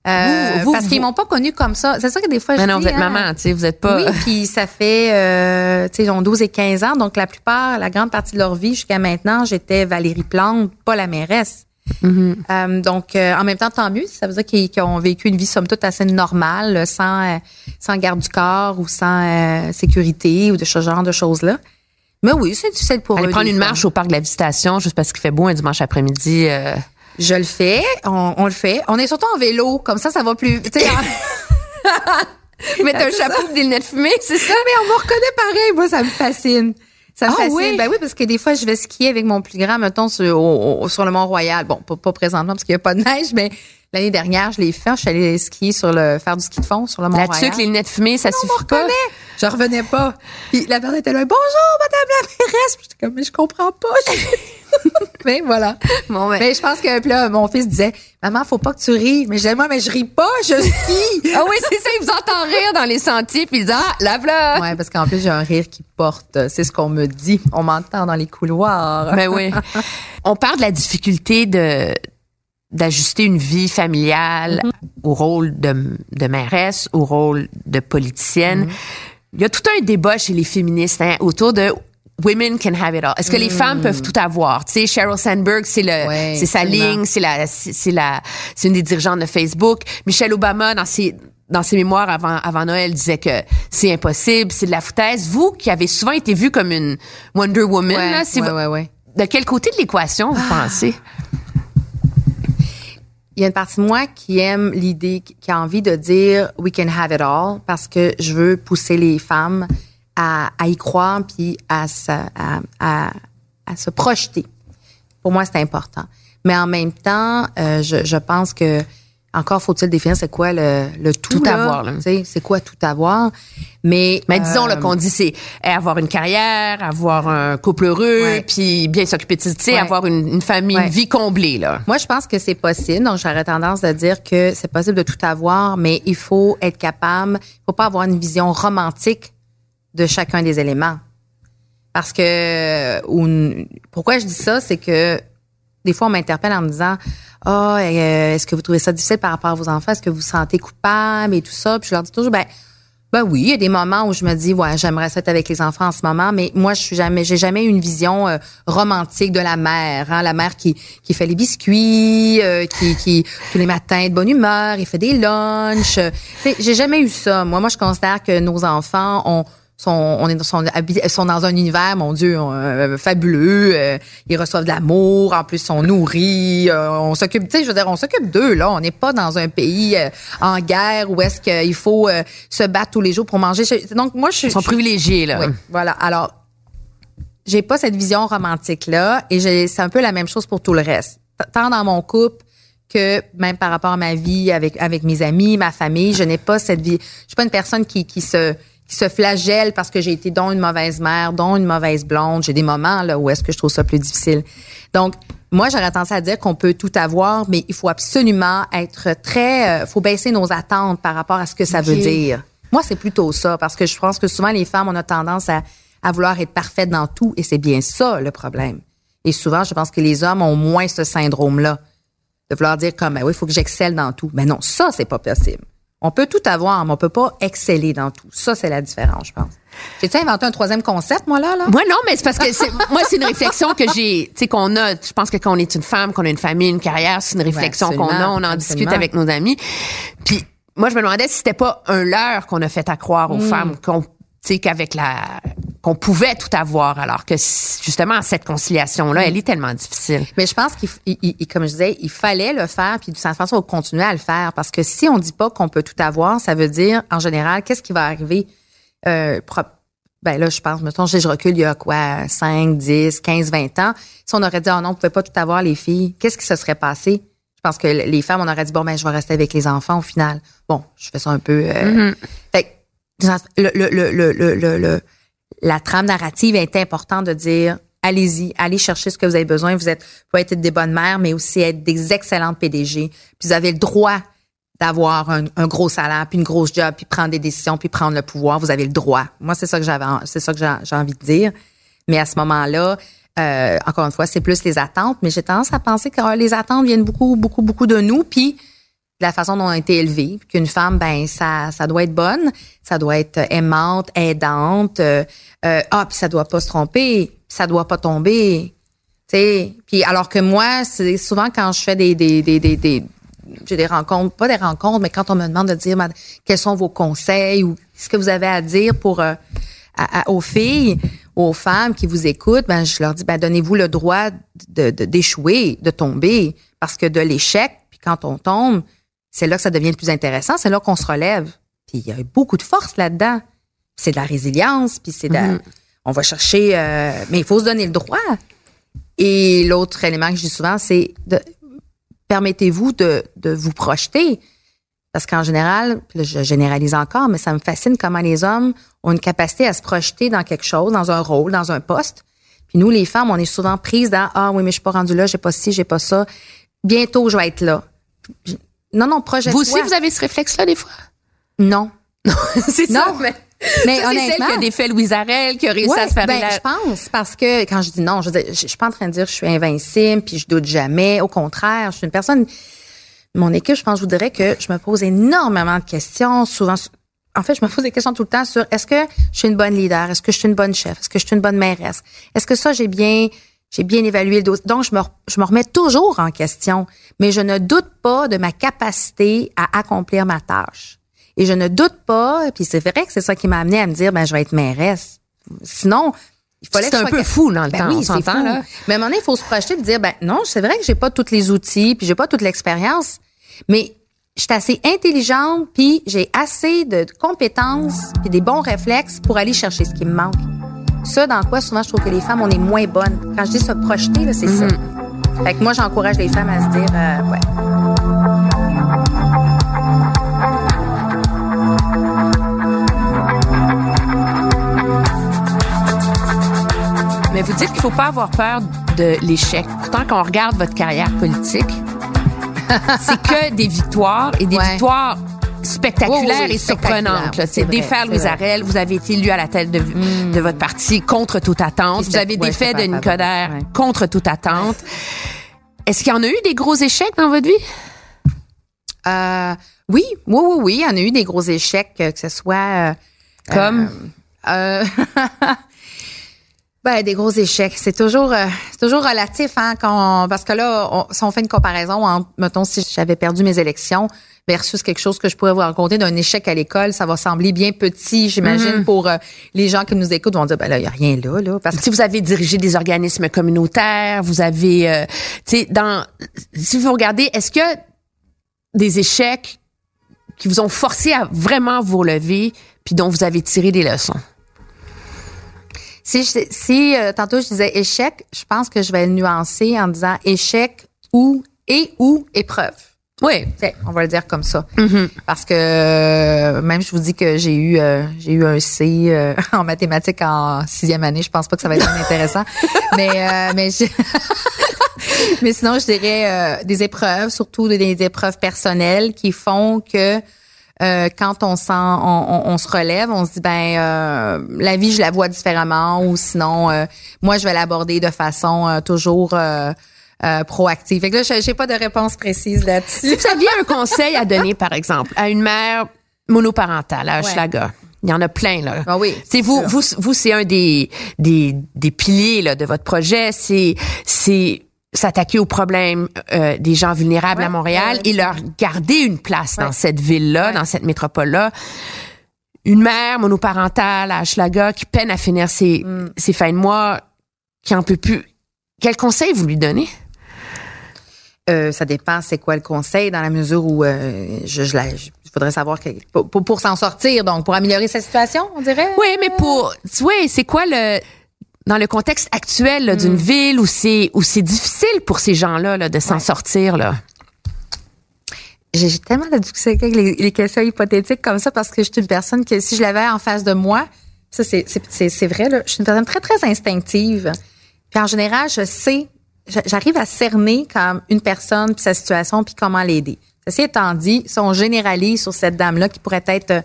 Euh, Vous- vous- parce qu'ils m'ont pas connue comme ça. C'est ça que des fois, Mais je non, dis, vous êtes hein, maman, tu sais, vous êtes pas. Oui, puis ça fait, euh, tu sais, ils ont 12 et 15 ans, donc la plupart, la grande partie de leur vie jusqu'à maintenant, j'étais Valérie Plante, pas la mairesse. Mm-hmm. Euh, donc, euh, en même temps, tant mieux. Ça veut dire qu'ils qu'ils ont vécu une vie, somme toute, assez normale, sans, euh, sans garde du corps ou sans euh, sécurité ou de ce genre de choses-là. Mais oui, c'est difficile pour Aller eux. prendre une fois. marche au parc de la Visitation juste parce qu'il fait beau un dimanche après-midi. euh, Je le fais, on, on le fait. On est surtout en vélo, comme ça, ça va plus. tu sais, Mettre un chapeau et des lunettes fumées, c'est ça? Mais on me reconnaît pareil. Moi, ça me fascine. Ça me Ah fascine. oui? Ben oui, parce que des fois, je vais skier avec mon plus grand, mettons, sur, au- au- sur le Mont-Royal. Bon, pas, pas présentement parce qu'il n'y a pas de neige, mais l'année dernière, je l'ai fait. Je suis allée skier sur le, faire du ski de fond sur le La Mont-Royal. tuque, les lunettes fumées, ça suffit pas. Je revenais pas. Puis la personne était là, bonjour, madame la mairesse. J'étais comme, mais je comprends pas. mais voilà. Bon, ben- Mais je pense que puis là, mon fils disait, maman, faut pas que tu ris. Mais je moi, mais je ris pas, je skie. Ah oui, c'est ça, il vous entend rire dans les sentiers, puis il dit Ah, lave-la! Ouais, parce qu'en plus, j'ai un rire qui porte. C'est ce qu'on me dit. On m'entend dans les couloirs. Ben oui. On parle de la difficulté de d'ajuster une vie familiale au rôle de, de mairesse, au rôle de politicienne. Il y a tout un débat chez les féministes hein, autour de Women can have it all. Est-ce que les femmes peuvent tout avoir? Tu sais, Sheryl Sandberg, c'est le, Ouais, c'est sa ligne, c'est la, c'est la, c'est une des dirigeantes de Facebook. Michelle Obama, dans ses, dans ses mémoires avant, avant Noël, disait que c'est impossible, c'est de la foutaise. Vous, qui avez souvent été vue comme une Wonder Woman, Ouais, là, c'est ouais, vo- ouais, ouais. de quel côté de l'équation vous pensez? Il y a une partie de moi qui aime l'idée, qui a envie de dire we can have it all parce que je veux pousser les femmes à, y croire puis à, se- projeter. Pour moi, c'est important. Mais en même temps, euh, je pense que encore faut-il définir c'est quoi le, le tout, Tout là. avoir, C'est quoi tout avoir? Mais, Mais disons euh, qu'on dit c'est avoir une carrière, avoir un couple heureux, puis bien s'occuper de sais, Ouais. avoir une, une famille, Ouais. une vie comblée là. Moi, je pense que c'est possible. Donc, j'aurais tendance à dire que c'est possible de tout avoir, mais il faut être capable, il faut pas avoir une vision romantique de chacun des éléments. Parce que, ou pourquoi je dis ça, c'est que des fois, on m'interpelle en me disant, ah, euh, est-ce que vous trouvez ça difficile par rapport à vos enfants? Est-ce que vous vous sentez coupable et tout ça? Puis je leur dis toujours, ben, ben oui, il y a des moments où je me dis, ouais, j'aimerais ça être avec les enfants en ce moment, mais moi, je suis jamais, j'ai jamais une vision euh, romantique de la mère, hein, la mère qui qui fait les biscuits, euh, qui qui tous les matins est de bonne humeur, il fait des lunchs. j'ai jamais eu ça. Moi, moi, je considère que nos enfants ont sont, on est sont, habi- sont dans un univers, mon Dieu, euh, fabuleux. euh, ils reçoivent de l'amour, en plus, ils sont nourris. euh, on s'occupe, tu sais, je veux dire, on s'occupe d'eux là. On n'est pas dans un pays euh, en guerre où est-ce qu'il faut euh, se battre tous les jours pour manger. Donc moi, je suis Ils sont privilégiés là. oui, voilà. Alors, j'ai pas cette vision romantique là, et c'est un peu la même chose pour tout le reste. Tant dans mon couple que même par rapport à ma vie avec avec mes amis, ma famille, je n'ai pas cette vie. Je suis pas une personne qui qui se se flagelle parce que j'ai été dont une mauvaise mère, dont une mauvaise blonde. J'ai des moments là où est-ce que je trouve ça plus difficile. Donc moi, j'aurais tendance à dire qu'on peut tout avoir, mais il faut absolument être très, euh, faut baisser nos attentes par rapport à ce que ça veut dire. Moi, c'est plutôt ça, parce que je pense que souvent, les femmes, on a tendance à, à vouloir être parfaites dans tout, et c'est bien ça, le problème. Et souvent, je pense que les hommes ont moins ce syndrome-là, de vouloir dire comme, ben oui, il faut que j'excelle dans tout. Mais non, ça, c'est pas possible. On peut tout avoir, mais on peut pas exceller dans tout. Ça, c'est la différence, je pense. J'ai-tu inventé un troisième concept, moi, là? là? Moi non, mais c'est parce que c'est, moi c'est une réflexion que j'ai, tu sais qu'on a. Je pense que quand on est une femme, qu'on a une famille, une carrière, c'est une réflexion qu'on a, on en discute avec nos amis. Puis moi je me demandais si c'était pas un leurre qu'on a fait à croire Mm. aux femmes qu'on, sais qu'avec la qu'on pouvait tout avoir, alors que justement cette conciliation là, elle est tellement difficile. Mais je pense qu'il, comme je disais, il fallait le faire, puis de toute façon, on va continuer à le faire. Parce que si on dit pas qu'on peut tout avoir, ça veut dire, en général, qu'est-ce qui va arriver? Euh, ben là, je pense, mettons, je je recule il y a quoi, 5, 10, 15, 20 ans. Si on aurait dit, oh non, on pouvait pas tout avoir, les filles, qu'est-ce qui se serait passé? Je pense que les femmes, on aurait dit, bon, ben, je vais rester avec les enfants au final. Bon, je fais ça un peu. euh, fait que, le, la trame narrative est importante de dire allez-y, allez chercher ce que vous avez besoin. Vous êtes pouvez être des bonnes mères, mais aussi être des excellentes PDG. Puis vous avez le droit d'avoir un, gros salaire, puis une grosse job, puis prendre des décisions, puis prendre le pouvoir. Vous avez le droit. Moi, c'est ça que j'avais, c'est ça que j'ai envie de dire. Mais à ce moment-là, euh, encore une fois, c'est plus les attentes. Mais j'ai tendance à penser que les attentes viennent beaucoup, beaucoup, beaucoup de nous. Puis la façon dont on a été élevé, qu'une femme, ben ça, ça doit être bonne, ça doit être aimante, aidante, euh, euh, ah ça doit pas se tromper, ça doit pas tomber, sais. Puis alors que moi, c'est souvent quand je fais des des des des, j'ai des rencontres, pas des rencontres, mais quand on me demande de dire quels sont vos conseils ou ce que vous avez à dire pour euh, aux filles, aux femmes qui vous écoutent, ben je leur dis ben donnez-vous le droit d'échouer, de, tomber, parce que de l'échec, puis quand on tombe, c'est là que ça devient le plus intéressant, c'est là qu'on se relève. Puis il y a beaucoup de force là-dedans. C'est de la résilience, puis c'est de, mm-hmm. on va chercher, euh, mais il faut se donner le droit. Et l'autre élément que je dis souvent, c'est de permettez-vous de, de vous projeter. Parce qu'en général, je généralise encore, mais ça me fascine comment les hommes ont une capacité à se projeter dans quelque chose, dans un rôle, dans un poste. Puis nous, les femmes, on est souvent prises dans Ah oui, mais je suis pas rendue là, j'ai pas ci, j'ai pas ça. Bientôt, je vais être là. Non, non, projette Vous aussi, vous avez ce réflexe-là des fois? Non. Non, c'est ça. Mais, mais ça, honnêtement, c'est celle qui a défait Louise Arel, qui a réussi à se faire ben, je pense parce que quand je dis non, je, je, je suis pas en train de dire que je suis invincible puis je doute jamais. Au contraire, je suis une personne mon équipe, je pense, je vous dirais que je me pose énormément de questions, souvent. En fait, je me pose des questions tout le temps sur est-ce que je suis une bonne leader, est-ce que je suis une bonne chef, est-ce que je suis une bonne mairesse, est-ce que ça j'ai bien j'ai bien évalué le dossier. Donc je me je me remets toujours en question, mais je ne doute pas de ma capacité à accomplir ma tâche. Et je ne doute pas, puis c'est vrai que c'est ça qui m'a amené à me dire ben je vais être mairesse. Sinon, il fallait C'est un peu fou dans le ben temps, oui, c'est fou. Là. Mais à un moment donné, il faut se projeter et dire ben non, c'est vrai que j'ai pas tous les outils, puis j'ai pas toute l'expérience, mais je suis assez intelligente, puis j'ai assez de compétences, puis des bons réflexes pour aller chercher ce qui me manque. Ça, dans quoi souvent je trouve que les femmes, on est moins bonnes. Quand je dis se projeter, c'est ça. Mm-hmm. Fait que moi, j'encourage les femmes à se dire, euh, ouais. Mais vous dites qu'il faut pas avoir peur de l'échec. Pourtant, quand on regarde votre carrière politique, c'est que des victoires et des victoires spectaculaires et surprenantes. C'est défaire Louis Arel. Vous avez été élu à la tête de, de votre parti contre toute attente. Vous avez défait Denis Coderre contre toute attente. Est-ce qu'il y en a eu des gros échecs dans votre vie? Euh, oui, oui, oui, oui. Il y en a eu des gros échecs, que ce soit... Euh, Comme? Euh, Ben, des gros échecs. C'est toujours, euh, toujours relatif, hein, quand parce que là, on, si on fait une comparaison entre, mettons, si j'avais perdu mes élections versus quelque chose que je pourrais vous raconter d'un échec à l'école, ça va sembler bien petit, j'imagine, mm-hmm. pour euh, les gens qui nous écoutent, vont dire, ben là, il n'y a rien là, là. Parce que si vous avez dirigé des organismes communautaires, vous avez, euh, tu sais, dans, si vous regardez, est-ce que des échecs qui vous ont forcé à vraiment vous relever, puis dont vous avez tiré des leçons? Si, si euh, tantôt je disais échec, je pense que je vais le nuancer en disant échec ou et ou épreuve. Oui, on va le dire comme ça. Mm-hmm. Parce que euh, même je vous dis que j'ai eu euh, j'ai eu un C en mathématiques en sixième année, je pense pas que ça va être intéressant. mais mais mais sinon je dirais des épreuves, surtout des, des épreuves personnelles qui font que euh, quand on sent, on, se relève, on se dit ben euh, la vie je la vois différemment ou sinon euh, moi je vais l'aborder de façon toujours proactive. Fait que là j'ai pas de réponse précise là-dessus. Si vous aviez un conseil à donner par exemple à une mère monoparentale à Hochelaga. Il y en a plein là. Ah oui. C'est vous, vous, vous, c'est un des des des piliers là de votre projet. C'est c'est s'attaquer aux problèmes euh, des gens vulnérables à Montréal et leur garder une place dans cette ville-là, dans cette métropole-là. Une mère monoparentale à Schlaga qui peine à finir ses, mm. ses fins de mois, qui en peut plus. Quel conseil vous lui donnez? Euh, ça dépend c'est quoi le conseil dans la mesure où euh, je, je, il faudrait savoir que, pour, pour, pour s'en sortir donc pour améliorer sa situation on dirait? Oui mais pour oui c'est quoi le dans le contexte actuel d'une mm. ville où c'est où c'est difficile pour ces gens-là là, de s'en sortir là. J'ai tellement de difficulté avec les, questions hypothétiques comme ça parce que je suis une personne que si je l'avais en face de moi, ça c'est c'est vrai là, je suis une personne très très instinctive. Puis en général, je sais, j'arrive à cerner comme une personne puis sa situation puis comment l'aider. Ceci étant dit, si on généralise sur cette dame là qui pourrait être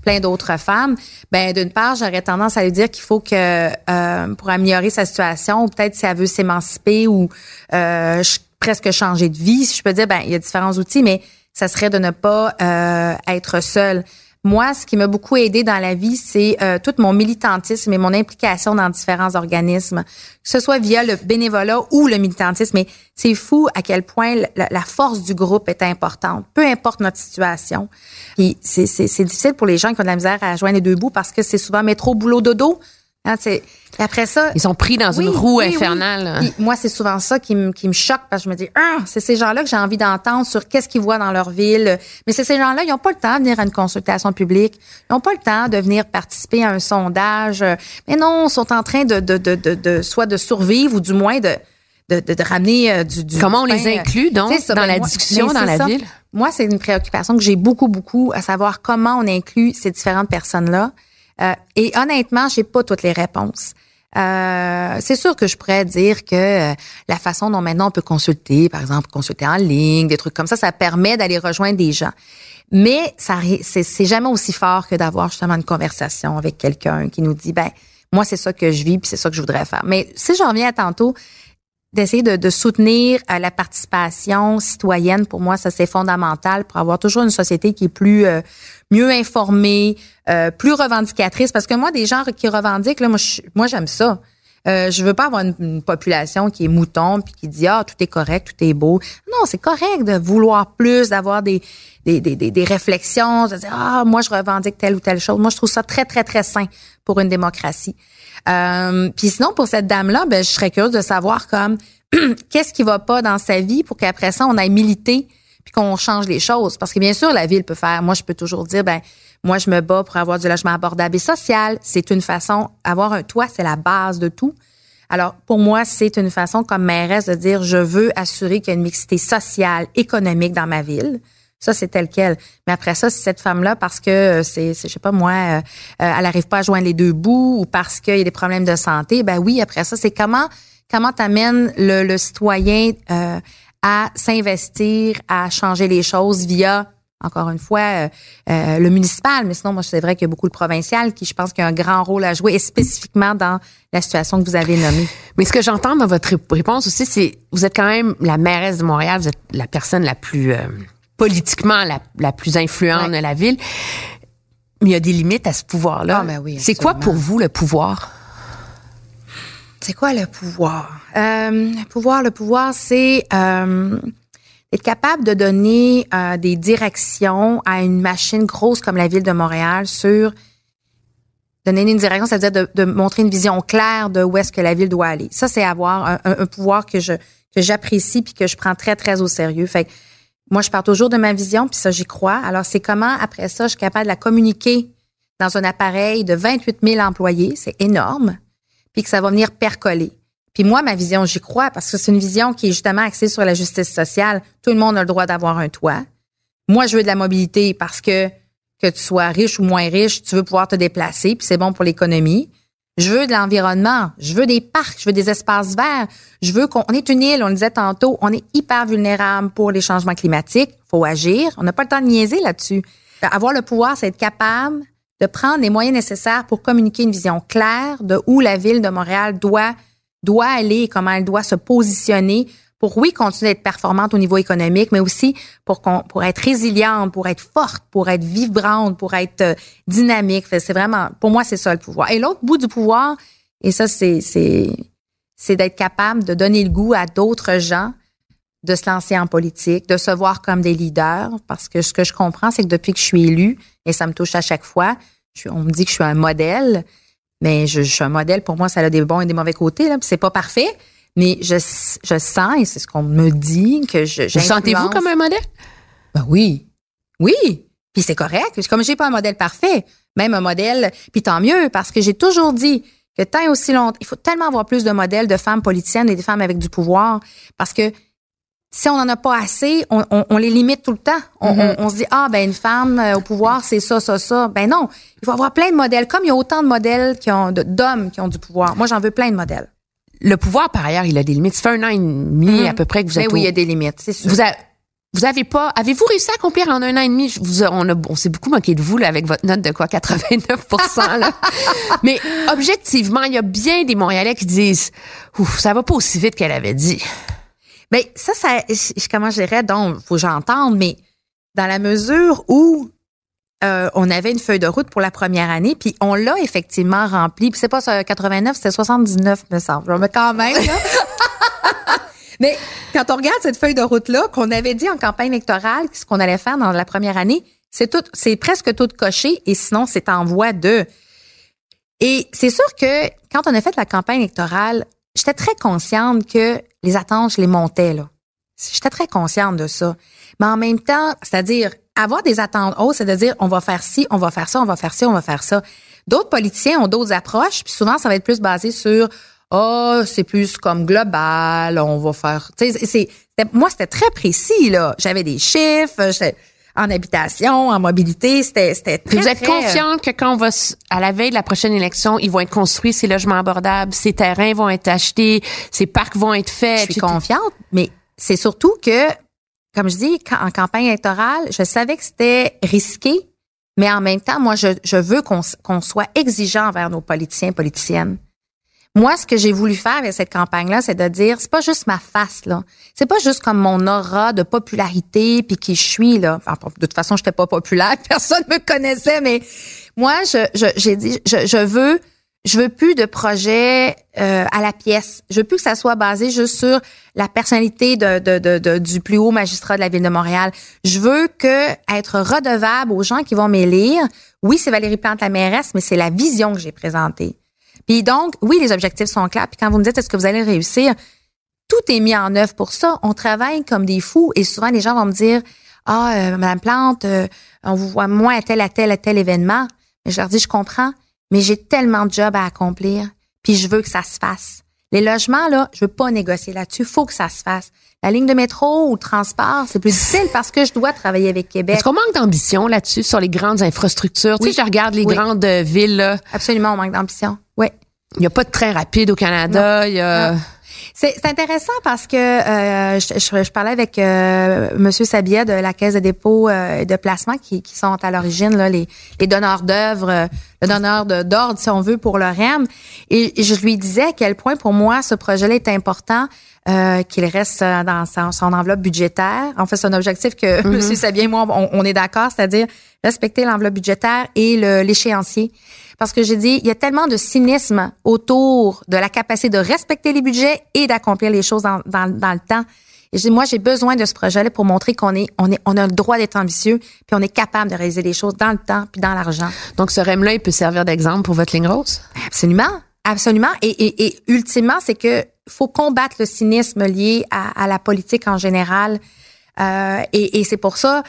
plein d'autres femmes, ben d'une part, j'aurais tendance à lui dire qu'il faut que euh, pour améliorer sa situation, ou peut-être si elle veut s'émanciper ou euh, presque changer de vie, si je peux dire, ben il y a différents outils, mais ça serait de ne pas euh, être seul. Moi, ce qui m'a beaucoup aidé dans la vie, c'est euh, tout mon militantisme et mon implication dans différents organismes, que ce soit via le bénévolat ou le militantisme. Mais c'est fou à quel point la, force du groupe est importante, peu importe notre situation. C'est difficile pour les gens qui ont de la misère à joindre les deux bouts parce que c'est souvent métro, boulot, dodo. Hein, après ça, ils sont pris dans une roue infernale. moi, c'est souvent ça qui me qui me choque parce que je me dis, ah, c'est ces gens-là que j'ai envie d'entendre sur qu'est-ce qu'ils voient dans leur ville. Mais c'est ces gens-là, ils n'ont pas le temps de venir à une consultation publique, ils n'ont pas le temps de venir participer à un sondage. Mais non, ils sont en train de de de de, de soit de survivre ou du moins de de, de, ramener euh, du, du, Comment on les euh, inclut donc dans ben, la discussion dans la ville? Moi, c'est une préoccupation que j'ai beaucoup beaucoup à savoir comment on inclut ces différentes personnes là. Euh, et honnêtement, j'ai pas toutes les réponses. Euh, c'est sûr que je pourrais dire que euh, la façon dont maintenant on peut consulter, par exemple, consulter en ligne, des trucs comme ça, ça permet d'aller rejoindre des gens. Mais ça, c'est jamais aussi fort que d'avoir justement une conversation avec quelqu'un qui nous dit, ben, moi, c'est ça que je vis, puis c'est ça que je voudrais faire. Mais si j'en reviens à tantôt, d'essayer de, de, soutenir euh, la participation citoyenne. Pour moi, ça c'est fondamental pour avoir toujours une société qui est plus euh, mieux informée, euh, plus revendicatrice. Parce que moi, des gens qui revendiquent, là, moi, moi j'aime ça. Euh, je veux pas avoir une, population qui est mouton puis qui dit ah tout est correct, tout est beau. Non, c'est correct de vouloir plus, d'avoir des des, des, des, réflexions, de dire ah moi je revendique telle ou telle chose. Moi je trouve ça très très très sain pour une démocratie. Euh, puis sinon, pour cette dame-là, ben, je serais curieuse de savoir comme qu'est-ce qui va pas dans sa vie pour qu'après ça, on aille militer puis qu'on change les choses. Parce que bien sûr, la ville peut faire. Moi, je peux toujours dire, ben, moi, je me bats pour avoir du logement abordable et social. C'est une façon. Avoir un toit, c'est la base de tout. Alors, pour moi, c'est une façon comme mairesse de dire, je veux assurer qu'il y a une mixité sociale, économique dans ma ville. Ça, c'est tel quel. Mais après ça, si cette femme-là, parce que euh, c'est, je sais pas moi, euh, euh, elle arrive pas à joindre les deux bouts ou parce qu'il y a des problèmes de santé, ben oui, après ça, c'est comment comment t'amènes le, le citoyen à s'investir, à changer les choses via encore une fois, le municipal, mais sinon, moi, c'est vrai qu'il y a beaucoup de provincial qui, je pense, qui a un grand rôle à jouer, et spécifiquement dans la situation que vous avez nommée. Mais ce que j'entends dans votre réponse aussi, c'est vous êtes quand même la mairesse de Montréal, vous êtes la personne la plus politiquement la, plus influente de la ville. Mais il y a des limites à ce pouvoir-là. Ah, ben oui, c'est quoi pour vous le pouvoir? C'est quoi le pouvoir? Euh, le pouvoir, le pouvoir, c'est euh, être capable de donner euh, des directions à une machine grosse comme la ville de Montréal sur donner une direction, ça veut dire de, montrer une vision claire de où est-ce que la ville doit aller. Ça, c'est avoir un, un, pouvoir que je que j'apprécie puis que je prends très très au sérieux. Fait moi, je pars toujours de ma vision, puis ça, j'y crois. Alors, c'est comment, après ça, je suis capable de la communiquer dans un appareil de 28 000 employés, c'est énorme, puis que ça va venir percoler. Puis moi, ma vision, j'y crois, parce que c'est une vision qui est justement axée sur la justice sociale. Tout le monde a le droit d'avoir un toit. Moi, je veux de la mobilité parce que que tu sois riche ou moins riche, tu veux pouvoir te déplacer, puis c'est bon pour l'économie. Je veux de l'environnement. Je veux des parcs. Je veux des espaces verts. Je veux qu'on est une île. On le disait tantôt. On est hyper vulnérable pour les changements climatiques. Faut agir. On n'a pas le temps de niaiser là-dessus. Avoir le pouvoir, c'est être capable de prendre les moyens nécessaires pour communiquer une vision claire de où la ville de Montréal doit doit aller et comment elle doit se positionner pour, oui, continuer d'être performante au niveau économique, mais aussi pour, pour être résiliente, pour être forte, pour être vibrante, pour être euh, dynamique. C'est vraiment, pour moi, c'est ça le pouvoir. Et l'autre bout du pouvoir, et ça, c'est, c'est, d'être capable de donner le goût à d'autres gens de se lancer en politique, de se voir comme des leaders, parce que ce que je comprends, c'est que depuis que je suis élue, et ça me touche à chaque fois, on me dit que je suis un modèle, mais je, je, suis un modèle, pour moi, ça a des bons et des mauvais côtés, là, c'est pas parfait, mais je, je sens, et c'est ce qu'on me dit, que je. Vous sentez-vous comme un modèle? Ben oui. Oui. Puis c'est correct. Comme j'ai pas un modèle parfait, même un modèle, puis tant mieux, parce que j'ai toujours dit que tant aussi longtemps, il faut tellement avoir plus de modèles de femmes politiciennes et de femmes avec du pouvoir, parce que si on n'en a pas assez, on, on, les limite tout le temps. On, mm-hmm. on, se dit ah ben une femme euh, au pouvoir c'est ça ça ça. Ben non, il faut avoir plein de modèles. Comme il y a autant de modèles qui ont d'hommes qui ont du pouvoir. Moi j'en veux plein de modèles le pouvoir, par ailleurs, il a des limites. Ça fait un an et demi à peu près que vous êtes. oui, il y a des limites, c'est sûr. Vous, vous avez pas, avez-vous réussi à accomplir en un an et demi? Vous, on, s'est beaucoup moqué de vous là, avec votre note de quoi, 89 là. Mais objectivement, il y a bien des Montréalais qui disent, ouf, ça va pas aussi vite qu'elle avait dit. Ben ça, ça, comment je dirais, donc, faut que j'entende, mais dans la mesure où euh, on avait une feuille de route pour la première année, puis on l'a effectivement rempli. Puis c'est pas 89, c'était 79, me semble. Mais quand même. Mais quand on regarde cette feuille de route là, qu'on avait dit en campagne électorale, ce qu'on allait faire dans la première année, c'est tout, c'est presque tout coché, et sinon c'est en voie de. Et c'est sûr que quand on a fait la campagne électorale, j'étais très consciente que les attentes, je les montais là. J'étais très consciente de ça. Mais en même temps, c'est-à-dire avoir des attentes hautes, c'est de dire on va faire ci, on va faire ça, on va faire ci, on va faire ça. D'autres politiciens ont d'autres approches, puis souvent ça va être plus basé sur oh, c'est plus comme global, on va faire tu sais c'est moi c'était très précis là, j'avais des chiffres, j'étais en habitation, en mobilité, c'était c'était très Vous êtes très, confiante que quand on va à la veille de la prochaine élection, ils vont être construits ces logements abordables, ces terrains vont être achetés, ces parcs vont être faits. je suis confiante, mais c'est surtout que, comme je dis, en campagne électorale, je savais que c'était risqué, mais en même temps, moi, je, je veux qu'on soit exigeant envers nos politiciens, politiciennes. Moi, ce que j'ai voulu faire avec cette campagne-là, c'est de dire, c'est pas juste ma face, là. C'est pas juste comme mon aura de popularité puis qui je suis, là. De toute façon, j'étais pas populaire, personne me connaissait, mais moi, je, j'ai dit, je, je veux, je veux plus de projets euh, à la pièce. Je veux plus que ça soit basé juste sur la personnalité du plus haut magistrat de la ville de Montréal. Je veux que être redevable aux gens qui vont m'élire. Oui, c'est Valérie Plante la mairesse, mais c'est la vision que j'ai présentée. Puis donc, oui, les objectifs sont clairs. Puis quand vous me dites est-ce que vous allez réussir, tout est mis en œuvre pour ça. On travaille comme des fous et souvent les gens vont me dire ah euh, Madame Plante, euh, on vous voit moins à tel à tel à tel événement. Mais je leur dis je comprends, mais j'ai tellement de jobs à accomplir, puis je veux que ça se fasse. Les logements là, je veux pas négocier là-dessus, faut que ça se fasse. La ligne de métro ou le transport, c'est plus difficile parce que je dois travailler avec Québec. Est-ce qu'on manque d'ambition là-dessus sur les grandes infrastructures? Tu Oui. sais, je regarde les Oui. grandes euh, villes, là. Absolument, on manque d'ambition. Oui. Il n'y a pas de train rapide au Canada. Il y a... C'est c'est intéressant parce que euh, je, je- je parlais avec euh, Monsieur Sabia de la Caisse de dépôt euh, et de placement qui, qui sont à l'origine là, les, les donneurs d'œuvres, euh, le donneur d'ordre si on veut pour le REM. Et, je lui disais à quel point pour moi ce projet-là est important. euh, qu'il reste euh, dans son, son enveloppe budgétaire. En fait, c'est un objectif que Monsieur Sabien et moi, on, on est d'accord, c'est-à-dire respecter l'enveloppe budgétaire et le- l'échéancier. Parce que j'ai dit, il y a tellement de cynisme autour de la capacité de respecter les budgets et d'accomplir les choses dans, dans, dans le temps. Et dis, moi, j'ai besoin de ce projet-là pour montrer qu'on est, on est, on a le droit d'être ambitieux, puis on est capable de réaliser les choses dans le temps puis dans l'argent. Donc, ce REM-là, il peut servir d'exemple pour votre ligne rose? Absolument, absolument. Et, et, et ultimement, c'est que faut combattre le cynisme lié à, à la politique en général. Euh, et et c'est pour ça,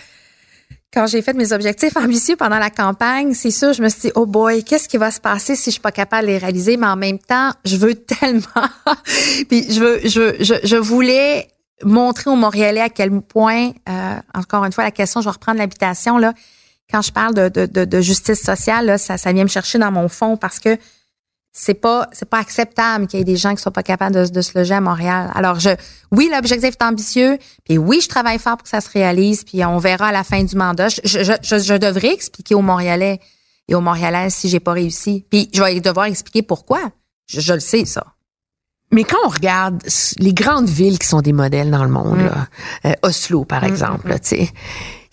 quand j'ai fait mes objectifs ambitieux pendant la campagne, c'est sûr, je me suis dit, oh boy, qu'est-ce qui va se passer si je suis pas capable de les réaliser? Mais en même temps, je veux tellement, puis je veux, je, je, je voulais montrer aux Montréalais à quel point, euh, encore une fois, la question, je vais reprendre l'habitation, là, quand je parle de, de, de, de justice sociale, là, ça, ça vient me chercher dans mon fond parce que c'est pas c'est pas acceptable qu'il y ait des gens qui soient pas capables de, de se loger à Montréal. Alors je oui l'objectif est ambitieux, puis oui je travaille fort pour que ça se réalise, puis on verra à la fin du mandat. Je, je, je, je devrais expliquer aux Montréalais et aux Montréalaises si j'ai pas réussi. Puis je vais devoir expliquer pourquoi. Je, je le sais ça. Mais quand on regarde les grandes villes qui sont des modèles dans le monde, Mm. là, euh, Oslo par exemple, là, tu sais,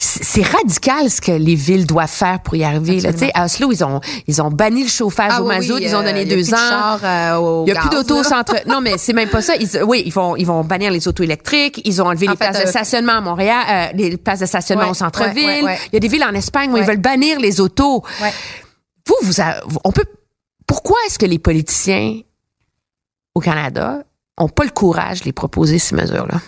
c'est radical ce que les villes doivent faire pour y arriver. Là, tu sais, à Oslo, ils ont ils ont banni le chauffage Ah au oui, mazout, oui, ils ont euh, donné a deux de ans. euh, au Il y a plus d'auto centre. Non, mais c'est même pas ça. Ils, oui, ils vont ils vont bannir les autos électriques. Ils ont enlevé En les fait, places de euh, stationnement à Montréal, euh, les places de stationnement Ouais, au centre-ville. ouais, ouais, ouais. Il y a des villes en Espagne où ils veulent bannir les autos. Vous, vous, a- on peut. Pourquoi est-ce que les politiciens au Canada ont pas le courage de les proposer ces mesures-là?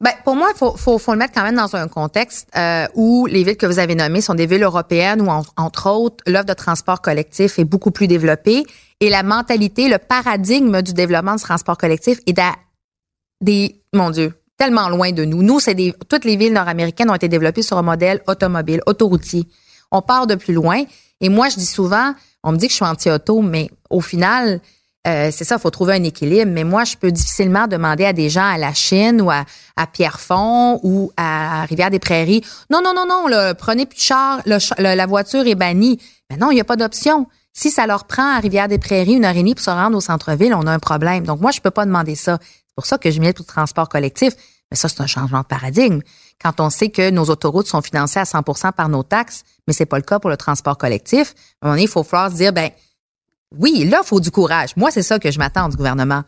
Ben, pour moi, il faut, le mettre quand même dans un contexte euh, où les villes que vous avez nommées sont des villes européennes où, en- entre autres, l'offre de transport collectif est beaucoup plus développée et la mentalité, le paradigme du développement du transport collectif est à des, mon Dieu, tellement loin de nous. Nous, c'est des, toutes les villes nord-américaines ont été développées sur un modèle automobile, autoroutier. On part de plus loin. Et moi, je dis souvent, on me dit que je suis anti-auto, mais au final, euh, c'est ça, il faut trouver un équilibre. Mais moi, je peux difficilement demander à des gens à la Chine ou à, à Pierrefonds ou à Rivière-des-Prairies, non, non, non, non, là, prenez plus de char, le le- la voiture est bannie. Mais non, il n'y a pas d'option. Si ça leur prend à Rivière-des-Prairies une heure et demie pour se rendre au centre-ville, on a un problème. Donc moi, je peux pas demander ça. C'est pour ça que je milite pour le transport collectif. Mais ça, c'est un changement de paradigme. Quand on sait que nos autoroutes sont financées à 100% par nos taxes, mais c'est pas le cas pour le transport collectif, à un moment donné, il faut falloir se dire, ben, oui, là, il faut du courage. Moi, c'est ça que je m'attends du gouvernement.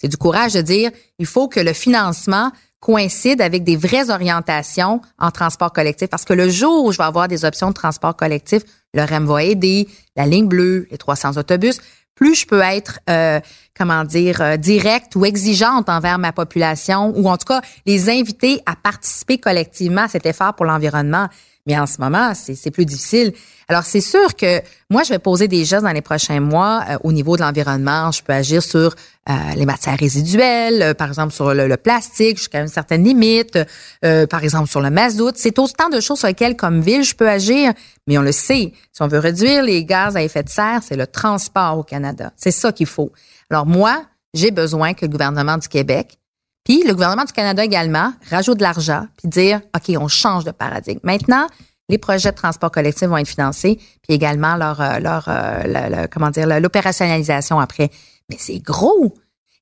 C'est du courage de dire, il faut que le financement coïncide avec des vraies orientations en transport collectif. Parce que le jour où je vais avoir des options de transport collectif, le REM va aider, la ligne bleue, les 300 autobus, plus je peux être, euh, comment dire, euh, directe ou exigeante envers ma population, ou en tout cas les inviter à participer collectivement à cet effort pour l'environnement. Mais en ce moment, c'est plus difficile. Alors, c'est sûr que moi, je vais poser des gestes dans les prochains mois euh, au niveau de l'environnement. Je peux agir sur euh, les matières résiduelles, euh, par exemple sur le, plastique jusqu'à une certaine limite, par exemple sur le mazout. C'est autant de choses sur lesquelles, comme ville, je peux agir. Mais on le sait, si on veut réduire les gaz à effet de serre, c'est le transport au Canada. C'est ça qu'il faut. Alors moi, j'ai besoin que le gouvernement du Québec puis le gouvernement du Canada également rajoute de l'argent, puis dire, OK, on change de paradigme. Maintenant, les projets de transport collectif vont être financés, puis également leur, euh, leur, euh, comment dire, l'opérationnalisation après. Mais c'est gros.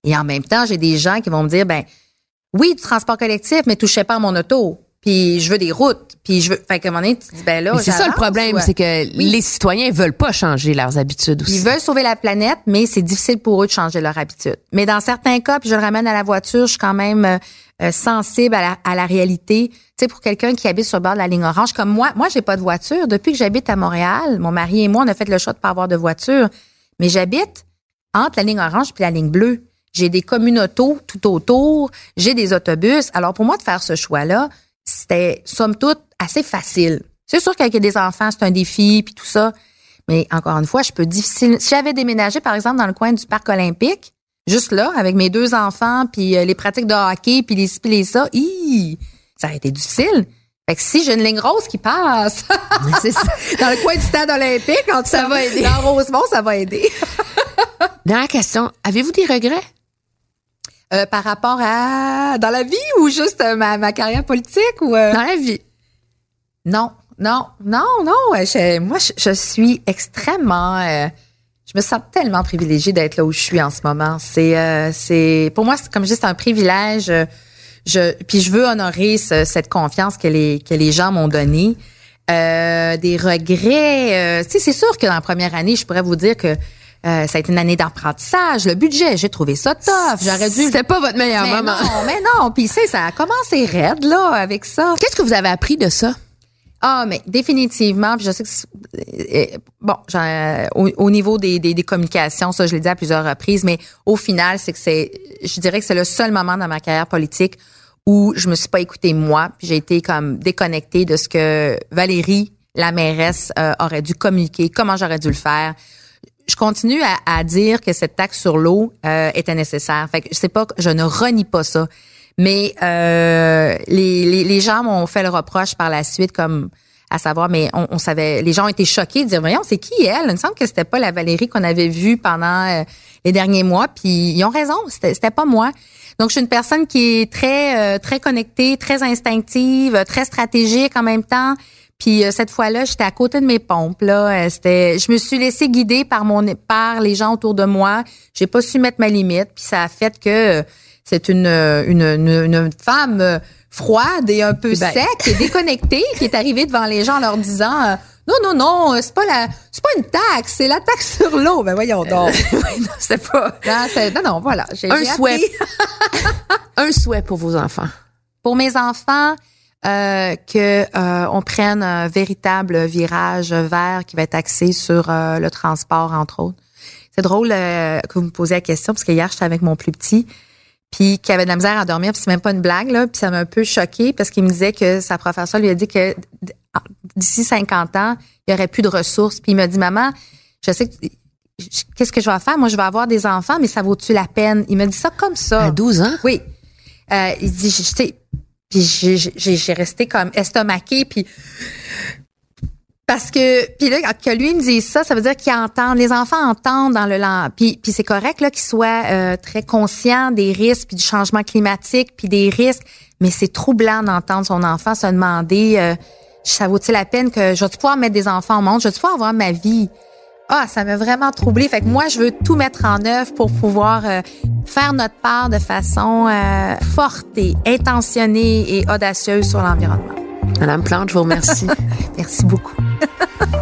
Et en même temps, j'ai des gens qui vont me dire, ben oui, du transport collectif, mais touchez pas à mon auto puis je veux des routes, puis je veux. Fait qu'à un moment donné, tu dis ben là. c'est ça le problème, c'est que les citoyens veulent pas changer leurs habitudes aussi. Ils veulent sauver la planète, mais c'est difficile pour eux de changer leurs habitudes. Mais dans certains cas, puis je le ramène à la voiture, je suis quand même euh, sensible à la, à la réalité. Tu sais, pour quelqu'un qui habite sur le bord de la ligne orange, comme moi, moi j'ai pas de voiture. Depuis que j'habite à Montréal, mon mari et moi, on a fait le choix de pas avoir de voiture. Mais j'habite entre la ligne orange puis la ligne bleue. J'ai des communautés tout autour, j'ai des autobus. Alors pour moi de faire ce choix-là, c'était somme toute assez facile. C'est sûr qu'avec des enfants, c'est un défi puis tout ça. Mais encore une fois, je peux difficile. Si j'avais déménagé, par exemple, dans le coin du parc olympique, juste là, avec mes deux enfants, puis euh, les pratiques de hockey, puis les ci, les ça, ça aurait été difficile. Fait que si j'ai une ligne rose qui passe dans le coin du stade olympique, ça va aider. Dans Rosemont, ça va aider. Dernière question. Avez-vous des regrets? Euh, par rapport à dans la vie ou juste euh, ma, ma, carrière politique ou euh? dans la vie Non, non, non, non. moi, je, suis extrêmement. je me sens tellement privilégiée d'être là où je suis en ce moment. C'est, c'est pour moi, c'est comme juste un privilège. Je, puis je veux honorer cette confiance que les que les gens m'ont donnée. des regrets. tu sais, c'est sûr que dans la première année, je pourrais vous dire que euh, ça a été une année d'apprentissage. Le budget, j'ai trouvé ça tough. J'aurais dû. C'était pas votre meilleur moment. Non, mais non. Puis c'est ça a commencé raide là avec ça. Qu'est-ce que vous avez appris de ça? Ah, mais définitivement, puis je sais que euh, bon, au, au, niveau des, des, des, communications, ça je l'ai dit à plusieurs reprises, mais au final, c'est que c'est, je dirais que c'est le seul moment dans ma carrière politique où je me suis pas écoutée moi, puis j'ai été comme déconnectée de ce que Valérie, la mairesse, euh, aurait dû communiquer, comment j'aurais dû le faire je continue à, dire que cette taxe sur l'eau euh, était nécessaire. Fait que je sais pas, je ne renie pas ça. Mais euh, les, les, gens m'ont fait le reproche par la suite, comme à savoir, mais on, savait, les gens ont été choqués de dire, voyons, c'est qui elle? Il me semble que c'était pas la Valérie qu'on avait vue pendant euh, les derniers mois. Puis ils ont raison, c'était, c'était pas moi. Donc je suis une personne qui est très très connectée, très instinctive, très stratégique en même temps. Puis euh, cette fois-là, j'étais à côté de mes pompes. Là, euh, c'était, je me suis laissée guider par mon, par les gens autour de moi. J'ai pas su mettre ma limite. Puis ça a fait que euh, c'est une, une, une, femme froide et un peu ben. sec et déconnectée qui est arrivée devant les gens en leur disant non non non c'est pas la c'est pas une taxe c'est la taxe sur l'eau ben voyons donc non c'est pas non, non, non voilà j'ai un souhait un souhait pour vos enfants pour mes enfants euh, que euh, on prenne un véritable virage vert qui va être axé sur euh, le transport entre autres. C'est drôle euh, que vous me posiez la question parce que hier j'étais avec mon plus petit puis qui avait de la misère à dormir, puis c'est même pas une blague là, puis ça m'a un peu choqué parce qu'il me disait que sa professeure lui a dit que d'ici 50 ans, il y aurait plus de ressources, puis il m'a dit maman, je sais que qu'est-ce que je vais faire? Moi je vais avoir des enfants, mais ça vaut-tu la peine? Il m'a dit ça comme ça. À 12 ans? Oui. Il dit je sais puis j'ai resté comme estomaquée, puis parce que puis là que lui me dise ça, ça veut dire qu'il entend, les enfants entendent dans le puis puis c'est correct là qu'ils soient euh, très conscients des risques puis du changement climatique puis des risques, mais c'est troublant d'entendre son enfant se demander euh, ça vaut-il la peine que je vais pouvoir mettre des enfants au monde, je vais pouvoir avoir ma vie? Ah, ça m'a vraiment troublé. Fait que moi, je veux tout mettre en œuvre pour pouvoir euh, faire notre part de façon euh, forte et intentionnée et audacieuse sur l'environnement. Madame Plante, je vous remercie. Merci beaucoup.